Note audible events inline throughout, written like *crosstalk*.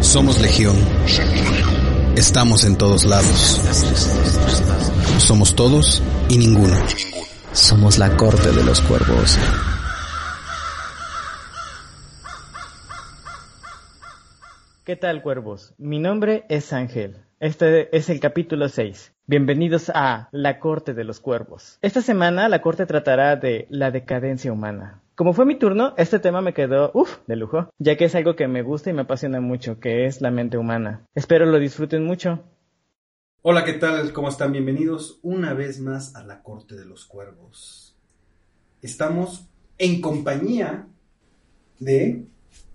Somos Legión. Estamos en todos lados. Somos todos y ninguno. Somos la corte de los cuervos. ¿Qué tal, cuervos? Mi nombre es Ángel. Este es el capítulo 6. Bienvenidos a La Corte de los Cuervos. Esta semana la Corte tratará de la decadencia humana. Como fue mi turno, este tema me quedó, uff, de lujo, ya que es algo que me gusta y me apasiona mucho, que es la mente humana. Espero lo disfruten mucho. Hola, ¿qué tal? ¿Cómo están? Bienvenidos una vez más a la Corte de los Cuervos. Estamos en compañía de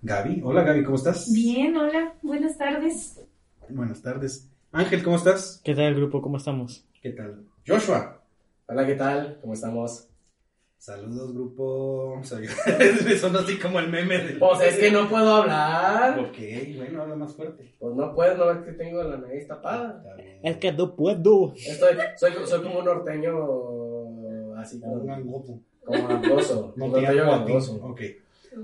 Gaby. Hola, Gaby, ¿cómo estás? Bien, hola, buenas tardes. Buenas tardes. Ángel, ¿cómo estás? ¿Qué tal, grupo? ¿Cómo estamos? ¿Qué tal? Joshua. Hola, ¿qué tal? ¿Cómo estamos? Saludos, grupo. *laughs* Son así como el meme de... Pues es que no puedo hablar. Ok, bueno, habla más fuerte. Pues no puedo, no es que tengo la nariz tapada. Es que no puedo. Estoy, soy, soy como un norteño así Un como, gangoso. como gangoso. No un te norteño llamo a ti. gangoso. Ok.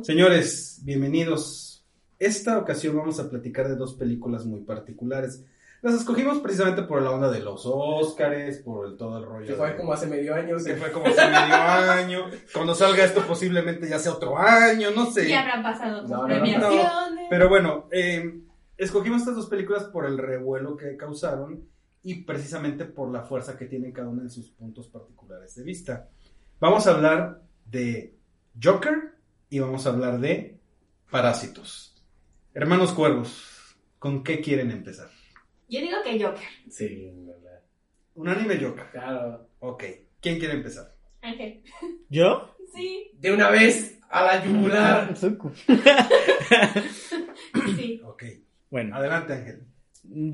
Señores, bienvenidos. Esta ocasión vamos a platicar de dos películas muy particulares. Las escogimos precisamente por la onda de los Óscares, por el, todo el rollo. Que fue de- como hace medio año. que fue como hace medio *laughs* año. Cuando salga esto posiblemente ya sea otro año, no sé. Ya habrán pasado tus No, no, no. premiaciones. Pero bueno, eh, escogimos estas dos películas por el revuelo que causaron y precisamente por la fuerza que tienen cada una en sus puntos particulares de vista. Vamos a hablar de Joker y vamos a hablar de Parásitos. Hermanos Cuervos, ¿con qué quieren empezar? Yo digo que Joker. Sí, verdad. Un anime Joker. Claro. Ok, ¿quién quiere empezar? Ángel. ¿Yo? Sí, De una vez a la yugular. *laughs* sí. Ok, Bueno, adelante Ángel.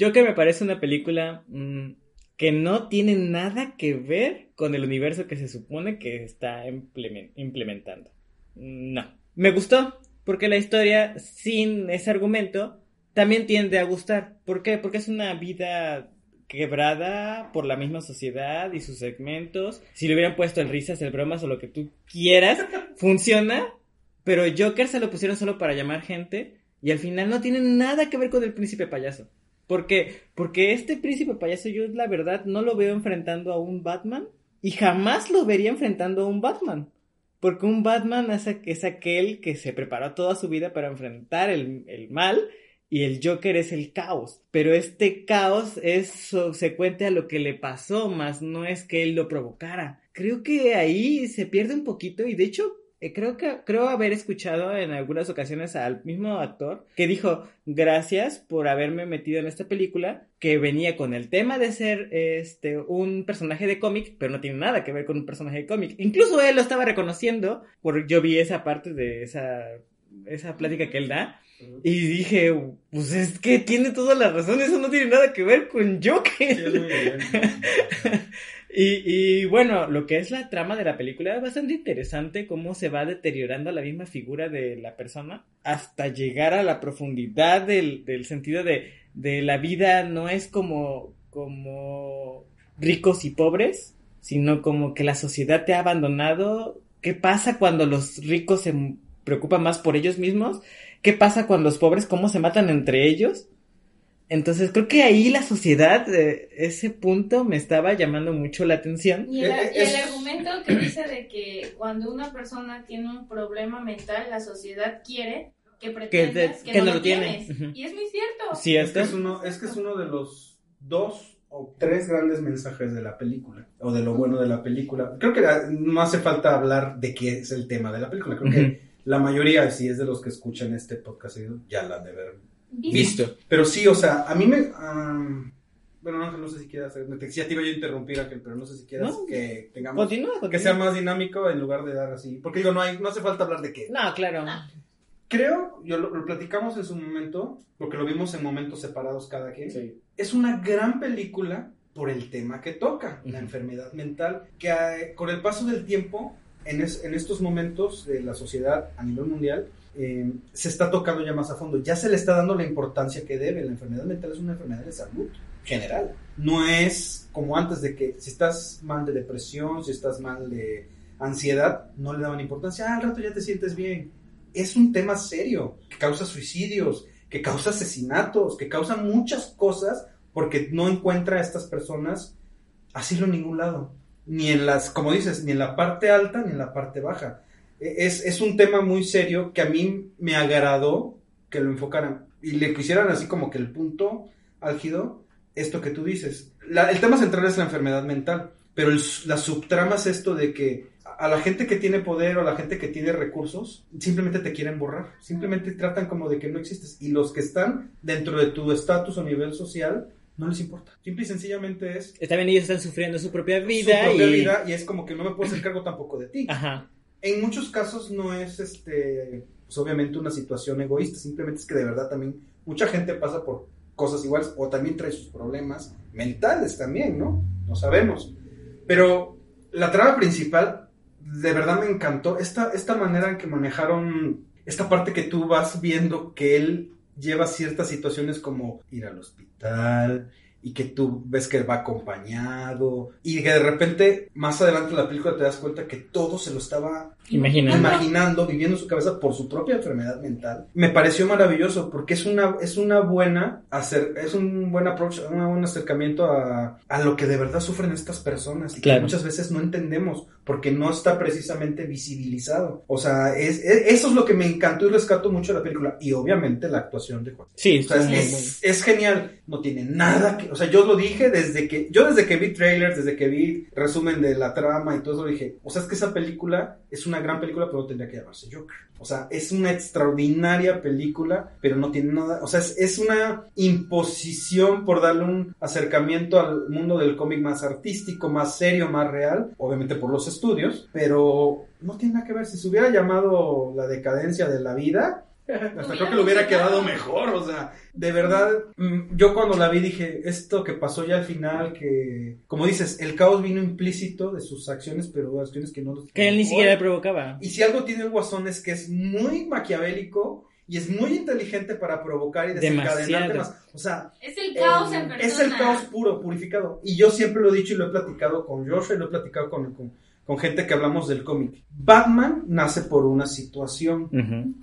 Joker me parece una película mm, que no tiene nada que ver con el universo que se supone que está implemen- implementando. No. Me gustó, porque la historia sin ese argumento también tiende a gustar. ¿Por qué? Porque es una vida quebrada por la misma sociedad y sus segmentos. Si le hubieran puesto el risas, el bromas o lo que tú quieras, *laughs* funciona. Pero Joker se lo pusieron solo para llamar gente y al final no tiene nada que ver con el príncipe payaso. ¿Por qué? Porque este príncipe payaso yo la verdad no lo veo enfrentando a un Batman y jamás lo vería enfrentando a un Batman. Porque un Batman es, aquel que se preparó toda su vida para enfrentar el, el mal y el Joker es el caos. Pero este caos es subsecuente a lo que le pasó, más no es que él lo provocara. Creo que ahí se pierde un poquito y de hecho eh, creo que creo haber escuchado en algunas ocasiones al mismo actor que dijo gracias por haberme metido en esta película que venía con el tema de ser este un personaje de cómic pero no tiene nada que ver con un personaje de cómic incluso él lo estaba reconociendo por yo vi esa parte de esa esa plática que él da y dije pues es que tiene toda la razón eso no tiene nada que ver con Joker *laughs* y, y bueno, lo que es la trama de la película es bastante interesante cómo se va deteriorando la misma figura de la persona hasta llegar a la profundidad del, del sentido de, de la vida no es como, como ricos y pobres, sino como que la sociedad te ha abandonado. ¿Qué pasa cuando los ricos se preocupan más por ellos mismos? ¿Qué pasa cuando los pobres cómo se matan entre ellos? Entonces creo que ahí la sociedad, eh, ese punto me estaba llamando mucho la atención. Y el, y el argumento que dice de que cuando una persona tiene un problema mental, la sociedad quiere que pretendas que, que no, no lo tiene. tienes. Ujú. Y es muy cierto. Sí, Es que es uno, es que es uno de los dos o tres grandes mensajes de la película, o de lo bueno de la película. Creo que la- no hace falta hablar de qué es el tema de la película. Creo que la mayoría, si es de los que escuchan este podcast, ya la han de ver Dice- Pero sí, o sea, a mí me... ah, bueno, Ángel, no sé si quieras Ya te iba yo a interrumpir, Ángel, pero no sé si quieras No. que tengamos... Continúa, continúa. Que sea más dinámico en lugar de dar así. Porque digo, no, hay, no hace falta hablar de qué. No, claro. Creo, yo lo, lo platicamos en su momento, porque lo vimos en momentos separados cada quien. Sí. Es una gran película por el tema que toca, la enfermedad mental, que eh, con el paso del tiempo, en, es- en estos momentos de la sociedad a nivel mundial, eh, se está tocando ya más a fondo. Ya se le está dando la importancia que debe. La enfermedad mental es una enfermedad de salud general. No es como antes de que si estás mal de depresión, si estás mal de ansiedad, no le daban importancia. Ah, al rato ya te sientes bien. Es un tema serio que causa suicidios, que causa asesinatos, que causa muchas cosas porque no encuentra a estas personas asilo en ningún lado. Ni en las, como dices, ni en la parte alta ni en la parte baja. E- Es, es un tema muy serio que a mí me agradó que lo enfocaran y le quisieran así como que el punto álgido, esto que tú dices. El tema central es la enfermedad mental, pero el- la subtrama es esto de que a la gente que tiene poder o a la gente que tiene recursos, simplemente te quieren borrar, simplemente tratan como de que no existes y los que están dentro de tu estatus o nivel social no les importa. Simple y sencillamente es Está bien, ellos están sufriendo su propia su vida propia y... vida y es como que no me puedo hacer cargo tampoco de ti. Ajá. En muchos casos no es este, pues obviamente una situación egoísta, simplemente es que de verdad también mucha gente pasa por cosas iguales o también trae sus problemas mentales también, ¿no? No sabemos. Pero la trama principal de verdad me encantó esta esta manera en que manejaron esta parte que tú vas viendo que él lleva ciertas situaciones como ir al hospital y que tú ves que va acompañado y que de repente más adelante en la película te das cuenta que todo se lo estaba Imaginando. imaginando, viviendo en su cabeza por su propia enfermedad mental. Me pareció maravilloso porque es una, es una buena hacer, es un buen approach, un buen acercamiento a, a lo que de verdad sufren estas personas y que muchas veces no entendemos porque no está precisamente visibilizado. O sea, es, es- eso es lo que me encantó y rescato mucho de la película y obviamente la actuación de Juan. Sí, O sea, es- es genial. No tiene nada que. O sea, yo lo dije desde que. Yo desde que vi trailers, desde que vi resumen de la trama y todo eso, dije. O sea, es que esa película es una gran película, pero no tendría que llamarse Joker. O sea, es una extraordinaria película, pero no tiene nada. O sea, es, es una imposición por darle un acercamiento al mundo del cómic más artístico, más serio, más real. Obviamente por los estudios, pero no tiene nada que ver. Si se hubiera llamado La decadencia de la vida. Hasta creo que le hubiera quedado mejor, o sea, de verdad, mm, yo cuando la vi dije, esto que pasó ya al final, que, como dices, el caos vino implícito de sus acciones, pero acciones que no los Que él ni siquiera le provocaba. Y si algo tiene el Guasón es que es muy maquiavélico y es muy inteligente para provocar y desencadenar temas. O sea, Es el caos en persona. es el caos puro, purificado. Y yo siempre lo he dicho y lo he platicado con Joshua y lo he platicado con, con, con gente que hablamos del cómic. Batman nace por una situación.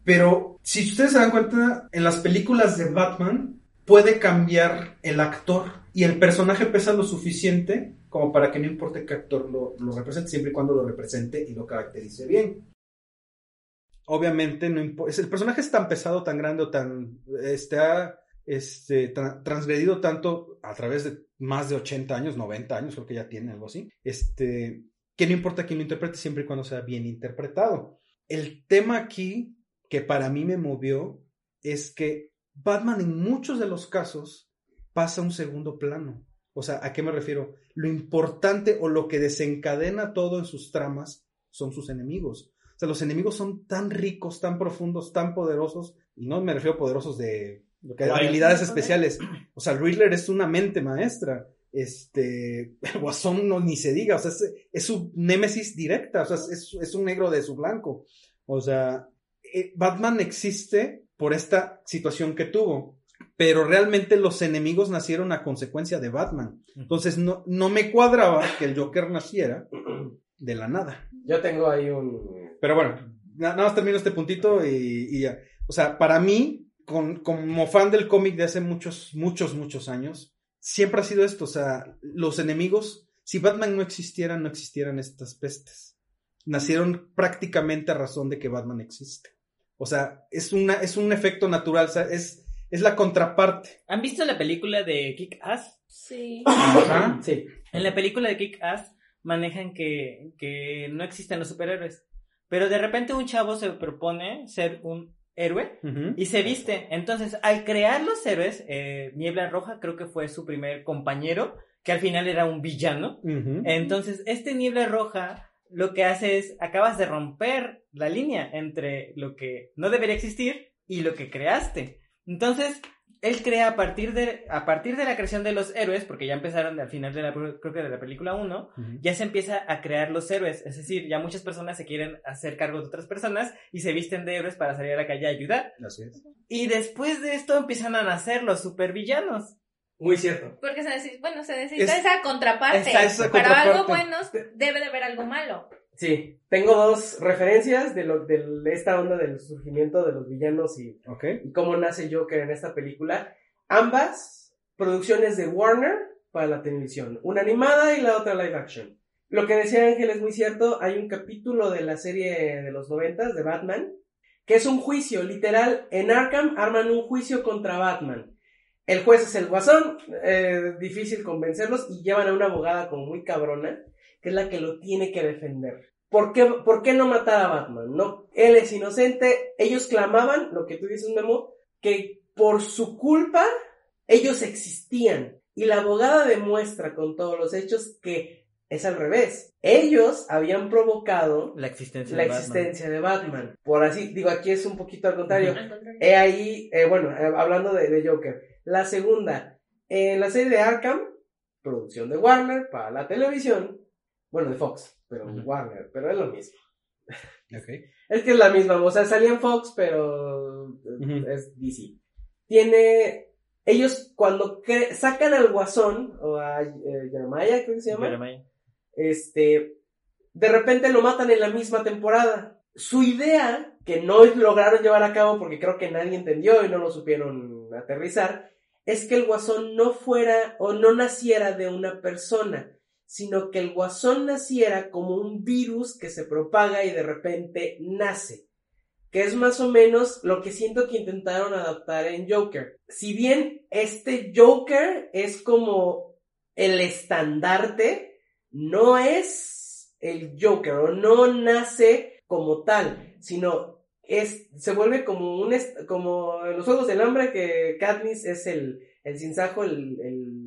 Pero si ustedes se dan cuenta, en las películas de Batman puede cambiar el actor y el personaje pesa lo suficiente como para que no importe qué actor lo, lo represente, siempre y cuando lo represente y lo caracterice bien. Obviamente, no impo- es- el personaje es tan pesado, tan grande o tan. Este, ha, este, tra- transgredido tanto a través de más de 80 años, 90 años, creo que ya tiene algo así. Este, que no importa quién lo interprete, siempre y cuando sea bien interpretado. El tema aquí que para mí me movió es que Batman en muchos de los casos pasa a un segundo plano. O sea, ¿a qué me refiero? Lo importante o lo que desencadena todo en sus tramas son sus enemigos. O sea, los enemigos son tan ricos, tan profundos, tan poderosos, y no me refiero a poderosos de habilidades especiales. O sea, Riddler es una mente maestra. Este, *laughs* Guasón no ni se diga, o sea, es, es su némesis directa, o sea, es, es un negro de su blanco. O sea, eh, Batman existe por esta situación que tuvo, pero realmente los enemigos nacieron a consecuencia de Batman. Entonces no, no me cuadraba que el Joker naciera de la nada. Yo tengo ahí un. Pero bueno, na- nada más termino este puntito y, y ya. O sea, para mí, con- como fan del cómic de hace muchos, muchos, muchos años, siempre ha sido esto. O sea, los enemigos, si Batman no existiera, no existieran estas pestes. Nacieron prácticamente a razón de que Batman existe. O sea, es, una, es un efecto natural, o sea, es, es la contraparte. ¿Han visto la película de Kick Ass? Sí. Ajá. *clears throat* Sí. En la película de Kick Ass manejan que, que no existen los superhéroes. Pero de repente un chavo se propone ser un héroe y se viste. Entonces, al crear los héroes, eh, Niebla Roja creo que fue su primer compañero, que al final era un villano. Entonces, este Niebla Roja lo que hace es, acabas de romper la línea entre lo que no debería existir y lo que creaste. Entonces, él crea a partir de, a partir de la creación de los héroes, porque ya empezaron al final de la, creo que de la película 1, Ujú. ya se empieza a crear los héroes. Es decir, ya muchas personas se quieren hacer cargo de otras personas y se visten de héroes para salir a la calle a ayudar. Así es. Y después de esto empiezan a nacer los supervillanos. Muy cierto. Porque se necesita, bueno, se necesita Es- esa contraparte. Esa- esa Para contraparte. algo bueno debe de haber algo malo. Sí, tengo dos referencias de, lo, de esta onda del surgimiento de los villanos y, cómo nace Joker en esta película. Ambas producciones de Warner para la televisión, una animada y la otra live action. Lo que decía Ángel es muy cierto, hay un capítulo de la serie de los noventas de Batman, que es un juicio, literal, en Arkham arman un juicio contra Batman. El juez es el guasón, eh, difícil convencerlos y llevan a una abogada como muy cabrona, que es la que lo tiene que defender. ¿Por qué, por qué no matar a Batman? No, él es inocente. Ellos clamaban, lo que tú dices, Memo, que por su culpa ellos existían. Y la abogada demuestra con todos los hechos que es al revés. Ellos habían provocado La existencia la de Batman. existencia de Batman. Por así, digo, aquí es un poquito al contrario. He ahí, eh, bueno, eh, hablando de, de Joker. La segunda, en la serie de Arkham, producción de Warner para la televisión, bueno, de Fox, pero. Warner, pero es lo mismo. *laughs* Es que es la misma, o sea, salía en Fox, pero es DC. Tiene, ellos cuando sacan al Guasón, o a eh, Jeremiah, creo que se llama, Jeremiah. este, de repente lo matan en la misma temporada. Su idea, que no lograron llevar a cabo porque creo que nadie entendió y no lo supieron aterrizar, es que el guasón no fuera o no naciera de una persona, sino que el guasón naciera como un virus que se propaga y de repente nace. Que es más o menos lo que siento que intentaron adaptar en Joker. Si bien este Joker es como el estandarte, no es el Joker o no nace como tal, sino es, se vuelve como un, como en los Juegos del Hambre que Katniss es el, el sinsajo, el, el,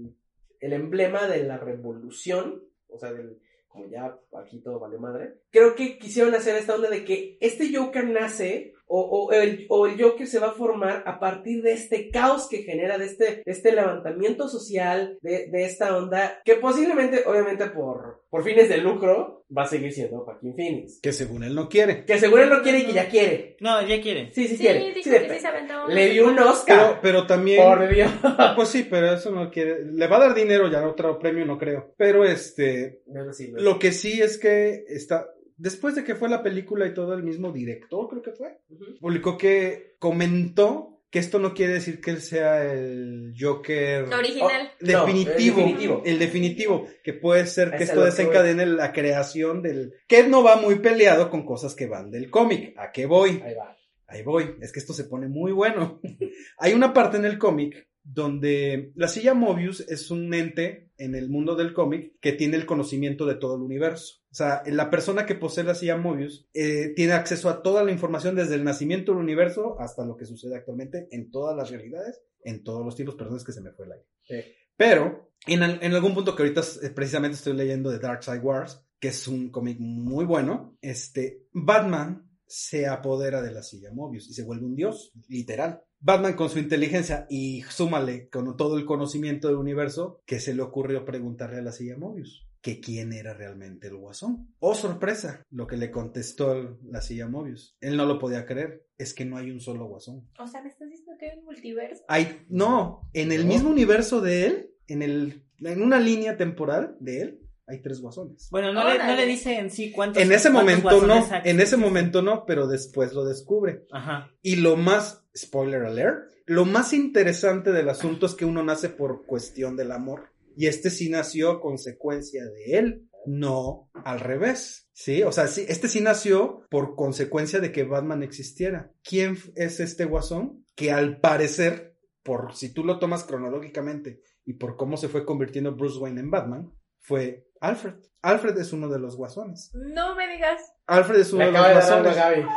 el emblema de la revolución, o sea, del, como ya aquí todo vale madre. Creo que quisieron hacer esta onda de que este Joker nace o, o el, o el Joker se va a formar a partir de este caos que genera, de este, de este levantamiento social, de, de esta onda, que posiblemente, obviamente por, por fines de lucro, va a seguir siendo Joaquín Phoenix. Que según él no quiere. Que seguro él no quiere y que ya quiere. No, ya quiere. Sí, sí, Sí, quiere. dijo Sí, que de- sí se aventó. Le dio un Pero, Oscar. pero también. por Dios. Pues sí, pero eso no quiere. Le va a dar dinero ya, otro premio no creo. Pero este. Sí, no. Lo que sí es que está. Después de que fue la película y todo, el mismo director, creo que fue, publicó que comentó que esto no quiere decir que él sea el Joker Original. Oh, definitivo, No, el definitivo. el definitivo, que puede ser que Es esto que desencadene la creación del que no va muy peleado con cosas que van del cómic. ¿A qué voy? Ahí va. Ahí voy, es que esto se pone muy bueno. *laughs* Hay una parte en el cómic donde la silla Mobius es un ente en el mundo del cómic que tiene el conocimiento de todo el universo. O sea, la persona que posee la silla Mobius eh, tiene acceso a toda la información desde el nacimiento del universo hasta lo que sucede actualmente en todas las realidades, en todos los tipos, perdón, es que se me fue el aire. Sí. Pero en, en algún punto que ahorita eh, precisamente estoy leyendo de Dark Side Wars, que es un cómic muy bueno, este, Batman se apodera de la silla Mobius y se vuelve un dios, literal. Batman con su inteligencia y súmale con todo el conocimiento del universo, que se le ocurrió preguntarle a la silla Mobius que quién era realmente el guasón. Oh, sorpresa, lo que le contestó la silla Mobius. Él no lo podía creer, es que no hay un solo guasón. O sea, me estás diciendo que hay un multiverso. Hay, no, en el mismo universo de él, en, el, en una línea temporal de él, hay tres guasones. Bueno, no le, no le dice en sí cuántos. En ese cuántos momento no, guasones en ese momento no, pero después lo descubre. Ajá. Y lo más, spoiler alert, lo más interesante del asunto es que uno nace por cuestión del amor. Y este sí nació a consecuencia de él, no al revés. Sí, o sea, sí, este sí nació por consecuencia de que Batman existiera. ¿Quién es este guasón? Que al parecer, por si tú lo tomas cronológicamente y por cómo se fue convirtiendo Bruce Wayne en Batman, fue Alfred. Alfred es uno de los guasones. No me digas. Alfred es uno Le de los acaba de dar algo a guasones. Gaby.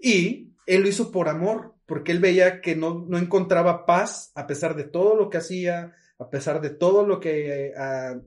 Y él lo hizo por amor, porque él veía que no, no encontraba paz a pesar de todo lo que hacía, a pesar de todo lo que eh,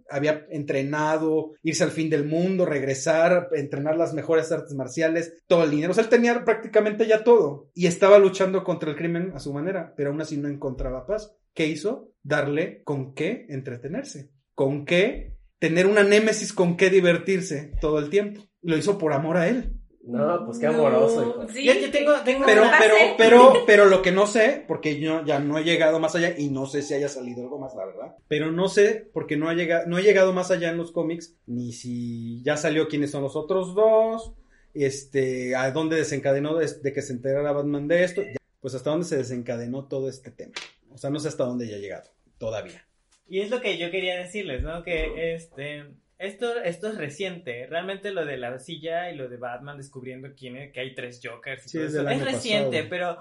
había entrenado, irse al fin del mundo, regresar, entrenar las mejores artes marciales, todo el dinero. O sea, él tenía prácticamente ya todo y estaba luchando contra el crimen a su manera, pero aún así no encontraba paz. ¿Qué hizo? Darle con qué entretenerse, con qué tener una némesis con qué divertirse todo el tiempo. Lo hizo por amor a él. No, pues qué amoroso. hijo. Sí, Yo- yo tengo- tengo Pero, una- pero, pero, *laughs* pero lo que no sé, porque yo ya no he llegado más allá y no sé si haya salido algo más, la verdad. Pero no sé, porque no ha llegado, no he llegado más allá en los cómics, ni si ya salió quiénes son los otros dos, este, a dónde desencadenó de, de que se enterara Batman de esto, ya, pues hasta dónde se desencadenó todo este tema. O sea, no sé hasta dónde ya ha llegado, todavía. Y es lo que yo quería decirles, ¿no? Que este esto, esto es reciente. Realmente lo de la silla y lo de Batman descubriendo quién es, que hay tres Jokers. y Sí, todo es eso, es reciente, pasado. pero,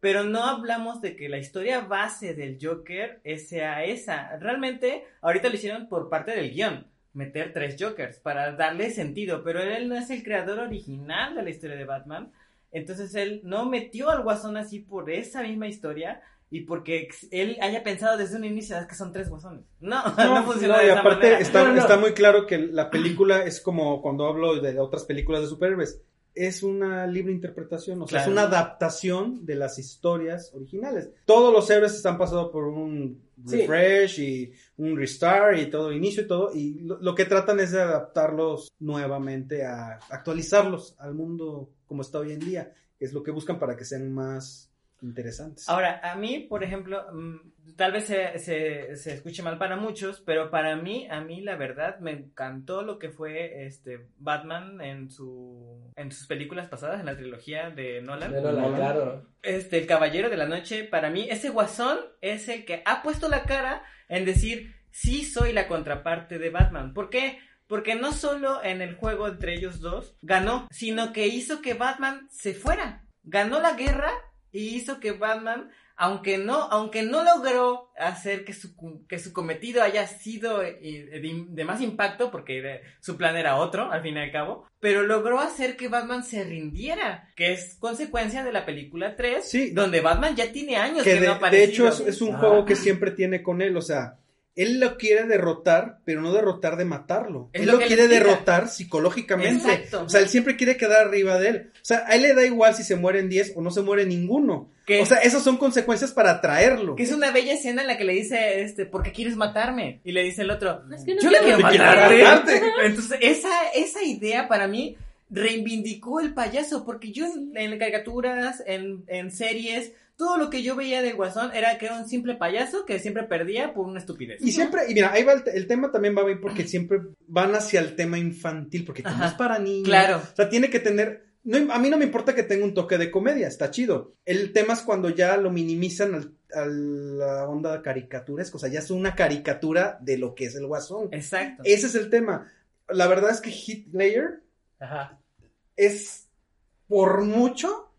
pero no hablamos de que la historia base del Joker sea esa. Realmente, ahorita lo hicieron por parte del guion. Meter tres Jokers para darle sentido, pero él no es el creador original de la historia de Batman. Entonces él no metió al guasón así por esa misma historia y porque él haya pensado desde un inicio "Es que son tres guasones. *laughs* No, no, funciona No, de y esa aparte manera. está, No, no. está muy claro que la película es como cuando hablo de otras películas de superhéroes. Es una libre interpretación, o sea, Claro. es una adaptación de las historias originales. Todos los héroes están pasando por un Sí. refresh y un restart y todo, inicio y todo, y lo, lo que tratan es de adaptarlos nuevamente a actualizarlos al mundo como está hoy en día, que es lo que buscan para que sean más interesantes. Ahora, a mí, por ejemplo, mm, tal vez se, se, se escuche mal para muchos, pero para mí, a mí la verdad me encantó lo que fue este Batman en su en sus películas pasadas, en la trilogía de Nolan. De Nolan, Nolan. claro. Este, el Caballero de la Noche, para mí, ese guasón es el que ha puesto la cara en decir, sí soy la contraparte de Batman. ¿Por qué? Porque no solo en el juego entre ellos dos ganó, sino que hizo que Batman se fuera. Ganó la guerra y hizo que Batman, aunque no, aunque no logró hacer que su, que su cometido haya sido eh, de, de más impacto, porque de- su plan era otro, al fin y al cabo, pero logró hacer que Batman se rindiera, que es consecuencia de la película 3, Sí. donde Batman ya tiene años que que, de, no ha de hecho es, un Ah. juego que siempre tiene con él, o sea, él lo quiere derrotar, pero no derrotar de matarlo. Es él lo quiere derrotar psicológicamente. Exacto. O sea, él siempre quiere quedar arriba de él. O sea, a él le da igual si se mueren 10 o no se muere ninguno. O sea, esas son consecuencias para atraerlo. Que es una bella escena en la que le dice, este, ¿por qué quieres matarme? Y le dice el otro, Es que no yo le quiero quiero matarte. *laughs* matarte. Entonces, esa, esa idea para mí reivindicó el payaso, porque yo en, en caricaturas, en, en series, todo lo que yo veía del Guasón era que era un simple payaso que siempre perdía por una estupidez. Y siempre, y mira, ahí va el, el tema también va a ir porque siempre van hacia el tema infantil, porque como Ajá. es para niños. Claro. O sea, tiene que tener. No, a mí no me importa que tenga un toque de comedia, está chido. El tema es cuando ya lo minimizan al- a la onda caricaturesca, o sea, ya es una caricatura de lo que es el guasón. Exacto. Ese es el tema. La verdad es que Hitler Ajá. es por mucho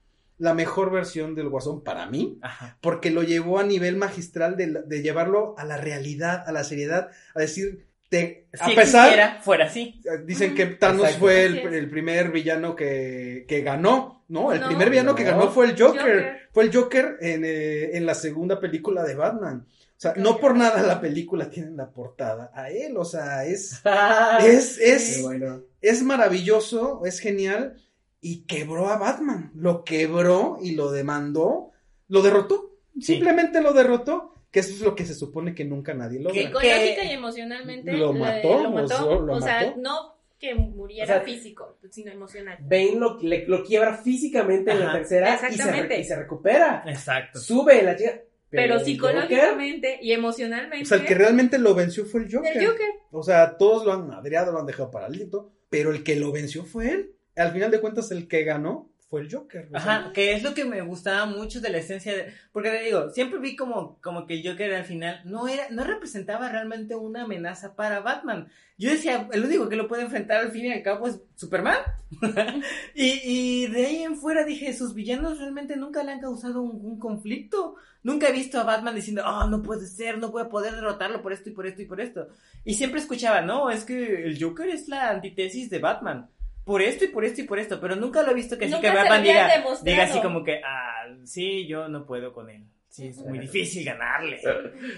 la mejor versión del guasón para mí, Ajá. porque lo llevó a nivel magistral de, llevarlo a la realidad, a la seriedad, a decir, te, a Si pesar, existiera, fuera así. Dicen que Thanos Exacto. fue el, primer villano que, que ganó, ¿no? El No. primer villano que ganó fue el Joker. Joker. Fue el Joker en, eh, en la segunda película de Batman. O sea, no por nada la película tiene en la portada a él. O sea, es, *laughs* es. es, bueno. es maravilloso, es genial. Y quebró a Batman. Lo quebró y lo demandó. Lo derrotó. Sí. Simplemente lo derrotó. Que eso es lo que se supone que nunca nadie logra. ¿Qué? Psicológica y emocionalmente Lo mató, lo mató. o sea, lo o sea, mató. no que muriera O sea, físico, sino emocional. Bane lo, le- lo quiebra físicamente en la tercera y se, y se recupera. Exacto. Sube la chica. Pero, psicológicamente y emocionalmente. O sea, el que realmente lo venció fue el Joker. el Joker. O sea, todos lo han madreado, lo han dejado paralítico, pero el que lo venció fue él. Al final de cuentas, el que ganó fue el Joker. Ajá, que es lo que me gustaba mucho de la esencia de, porque te digo, siempre vi como, como que el Joker al final no era, no representaba realmente una amenaza para Batman. Yo decía, el único que lo puede enfrentar al fin y al cabo es Superman. *laughs* y, y de ahí en fuera dije, sus villanos realmente nunca le han causado un, un conflicto. Nunca he visto a Batman diciendo, oh, no puede ser, no voy a poder derrotarlo por esto y por esto y por esto. Y siempre escuchaba, no, es que el Joker es la antítesis de Batman. Por esto y por esto y por esto, pero nunca lo he visto que así Nunca que Batman diga, diga así como que, ah, sí, yo no puedo con él. Sí, es muy difícil ganarle.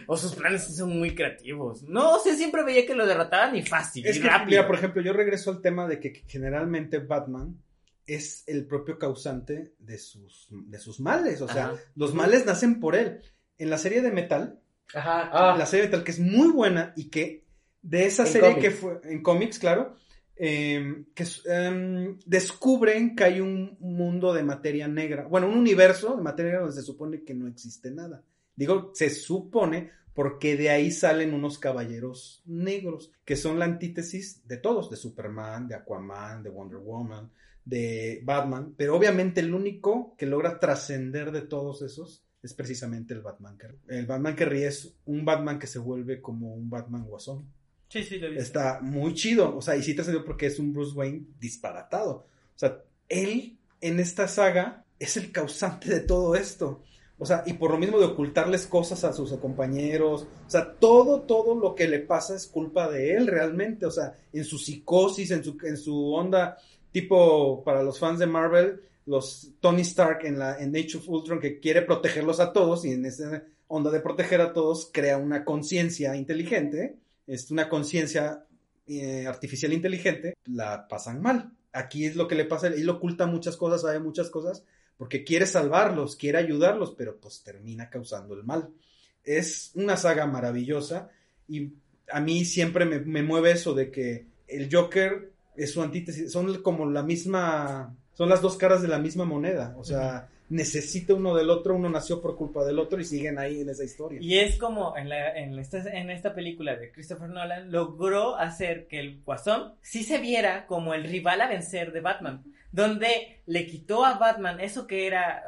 O sus planes son muy creativos. No, o sea, siempre veía que lo derrotaban y fácil, es y que, rápido. mira, por ejemplo, yo regreso al tema de que generalmente Batman es el propio causante de sus, de sus males. O sea, Ajá. los males nacen por él. En la serie de Metal, Ajá. Ah, la serie de Metal que es muy buena y que de esa En serie cómics. que fue en cómics, claro, eh, que eh, descubren que hay un mundo de materia negra, bueno, un universo de materia negra donde se supone que no existe nada. Digo, se supone porque de ahí salen unos caballeros negros, que son la antítesis de todos, de Superman, de Aquaman, de Wonder Woman, de Batman, pero obviamente el único que logra trascender de todos esos es precisamente el Batman El Batman que ríe es un Batman que se vuelve como un Batman guasón. Está muy chido, o sea, y sí trascendió porque es un Bruce Wayne disparatado. O sea, él en esta saga es el causante de todo esto. O sea, y por lo mismo de ocultarles cosas a sus compañeros. O sea, todo, todo lo que le pasa es culpa de él realmente. O sea, en su psicosis, en su, en su onda, tipo, para los fans de Marvel, los Tony Stark en la en Age of Ultron que quiere protegerlos a todos y en esa onda de proteger a todos crea una conciencia inteligente, es una conciencia eh, artificial inteligente, la pasan mal. Aquí es lo que le pasa, él oculta muchas cosas, sabe muchas cosas, porque quiere salvarlos, quiere ayudarlos, pero pues termina causando el mal. Es una saga maravillosa y a mí siempre me, me mueve eso de que el Joker es su antítesis, son como la misma, son las dos caras de la misma moneda, o sea, necesita uno del otro, uno nació por culpa del otro y siguen ahí en esa historia. Y es como en, la, en, esta, en esta película de Christopher Nolan logró hacer que el Guasón sí se viera como el rival a vencer de Batman, donde le quitó a Batman eso que era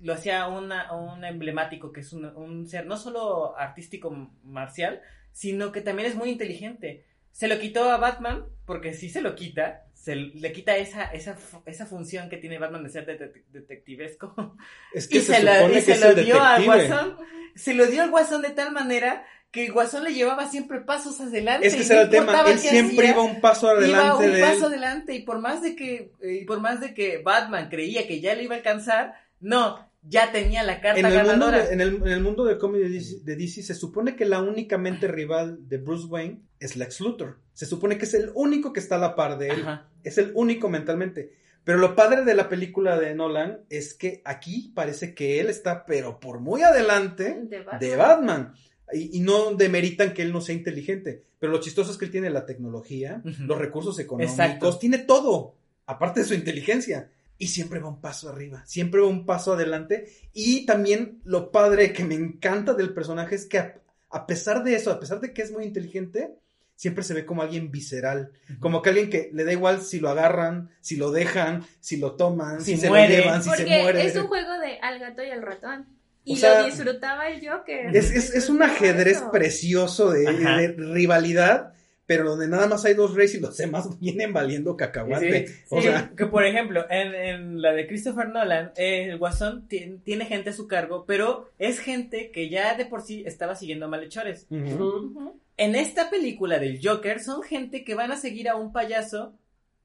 lo hacía una, un emblemático, que es un, un, ser no solo artístico marcial, sino que también es muy inteligente. Se lo quitó a Batman, porque si se lo quita, se le quita esa, esa, esa función que tiene Batman de ser det detectivesco. Es *laughs* que y se, se, lo, y se lo dio al. Guasón. Se lo dio al Guasón de tal manera que el Guasón le llevaba siempre pasos adelante. Es que ese no era el tema, él siempre hacía, iba un paso adelante iba un de paso él. adelante y por más de que eh, y por más de que Batman creía que ya lo iba a alcanzar, no, ya tenía la carta En el, mundo ganadora. de, en, el, en el mundo del cómic de DC, de DC, se supone que la únicamente rival de Bruce Wayne es Lex Luthor. Se supone que es el único que está a la par de él. Ajá. Es el único mentalmente. Pero lo padre de la película de Nolan es que aquí parece que él está, pero por muy adelante De Batman. de Batman. Y, y no demeritan que él no sea inteligente. Pero lo chistoso es que él tiene la tecnología, Ujú. los recursos económicos, Exacto. tiene todo, aparte de su inteligencia. Y siempre va un paso arriba, siempre va un paso adelante. Y también lo padre que me encanta del personaje es que a, a pesar de eso, a pesar de que es muy inteligente, siempre se ve como alguien visceral. Como que alguien que le da igual si lo agarran, si lo dejan, si lo toman, si, Si se muere. lo llevan, si Porque se muere. es un juego de al gato y al ratón. Y O sea, lo disfrutaba el Joker. Es, es, es un ajedrez eso. precioso de rivalidad, pero donde nada más hay dos reyes y los demás *laughs* vienen valiendo cacahuate. Sí, o sí, sea, que por ejemplo, en, en la de Christopher Nolan, eh, el Guasón ti- tiene gente a su cargo, pero es gente que ya de por sí estaba siguiendo a malhechores. Ujú. En esta película del Joker son gente que van a seguir a un payaso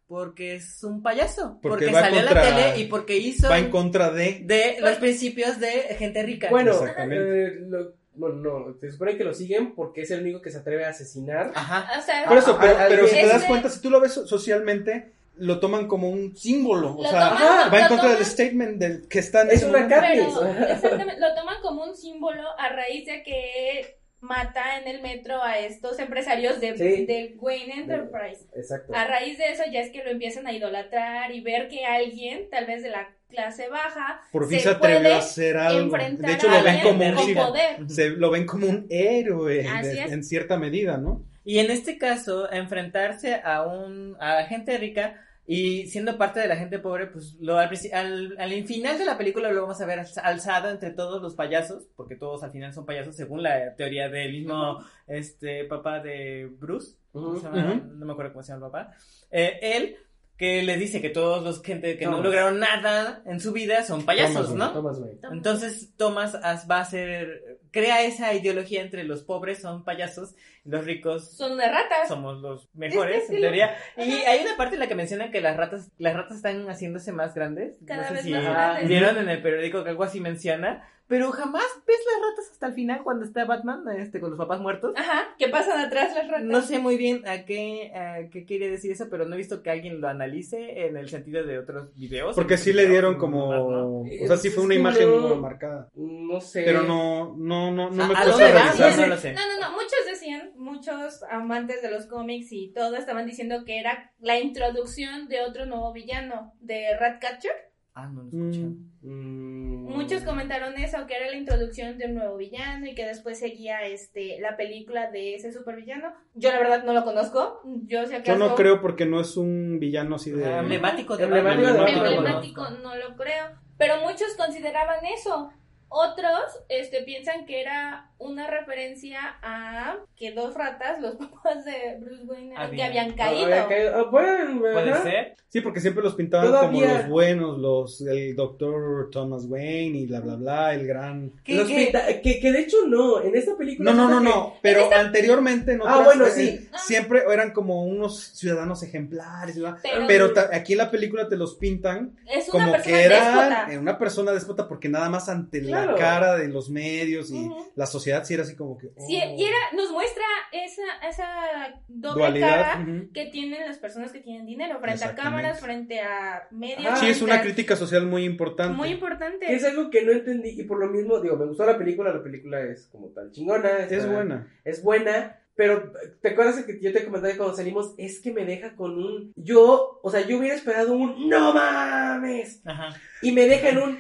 porque es un payaso, Porque salió contra- a la tele y porque hizo va en contra de. de los principios de gente rica. Bueno, eh, lo- bueno, no, se supone que lo siguen porque es el único que se atreve a asesinar. Ajá. O sea, Por eso, pero, pero si te das este- cuenta, si tú lo ves so- socialmente, lo toman como un símbolo. O Lo sea, toman- va en contra del statement del que está en Es una. Pero exactamente, lo toman como un símbolo a raíz de que mata en el metro a estos empresarios de, Sí. de Wayne Enterprise. Exacto. A raíz de eso ya es que lo empiezan a idolatrar y ver que alguien, tal vez de la clase baja, Por fin se se atrevió puede a hacer algo. De hecho, lo ven como un poder. se lo ven como un héroe de- en cierta medida, ¿no? Y en este caso, enfrentarse a un a gente rica y siendo parte de la gente pobre, pues lo al, al, al final de la película lo vamos a ver alz- alzado entre todos los payasos, porque todos al final son payasos según la teoría del mismo este papá de Bruce, no me acuerdo cómo se llama el papá. Eh, él que les dice que todos los gente que no Thomas. lograron nada en su vida son payasos, Thomas, ¿no? Thomas Wayne. Entonces Thomas as- va a ser, crea esa ideología entre los pobres son payasos los ricos Son de ratas. somos los mejores, Es que en sí lo- teoría. *laughs* Y hay una parte en la que mencionan que las ratas, las ratas están haciéndose más grandes. Cada no sé vez si más grandes. vieron en el periódico que algo así menciona. Pero jamás ves las ratas hasta el final cuando está Batman, este, con los papás muertos. Ajá, ¿qué pasan atrás las ratas? No sé muy bien a qué, a qué quiere decir eso, pero no he visto que alguien lo analice en el sentido de otros videos. Porque sí le dieron como. O sea, sí fue una que imagen no- marcada. No sé. Pero no, no, no, no me ¿A puse a revisar. No, no lo sé. No, no, no, muchos decían decían, muchos amantes de los cómics y todo estaban diciendo que era la introducción de otro nuevo villano, de Ratcatcher. Ah, no lo escuché. Mm. Muchos comentaron eso, que era la introducción de un nuevo villano y que después seguía este la película de ese supervillano. Yo la verdad no lo conozco. Yo Yo no creo porque no es un villano así de... Ah, emblemático de Emblemático no lo creo. Pero muchos consideraban eso. Otros este, piensan que era una referencia a que dos ratas, los *laughs* papás de Bruce Wayne, Habían- que habían Ah, caído. había caído. Ah, bueno, Puede ser. Sí, porque siempre los pintaban Todavía- como los buenos, los el doctor Thomas Wayne y bla, bla, bla, el gran... ¿Qué- Los qué? pinta- que, que de hecho no, en esta película. No, no, no, no, pero anteriormente en Ah, bueno, sí. siempre eran como unos ciudadanos ejemplares, ¿verdad? Pero, pero ta- aquí en la película te los pintan es una como persona que eran déspota. una persona déspota porque nada más ante la Claro. cara de los medios y la sociedad sí era así como que... Sí, oh, y era, nos muestra esa, esa doble dualidad. cara que tienen las personas que tienen dinero frente a cámaras, frente a medios. Ah, Sí, es una a- crítica social muy importante. Muy importante. Que es algo que no entendí y por lo mismo, digo, me gustó la película, la película es como tan chingona. Es buena. Es buena, pero ¿te acuerdas que yo te comenté cuando salimos? Es que me deja con un... Yo, o sea, yo hubiera esperado un ¡No mames! Ajá. Y me deja en un...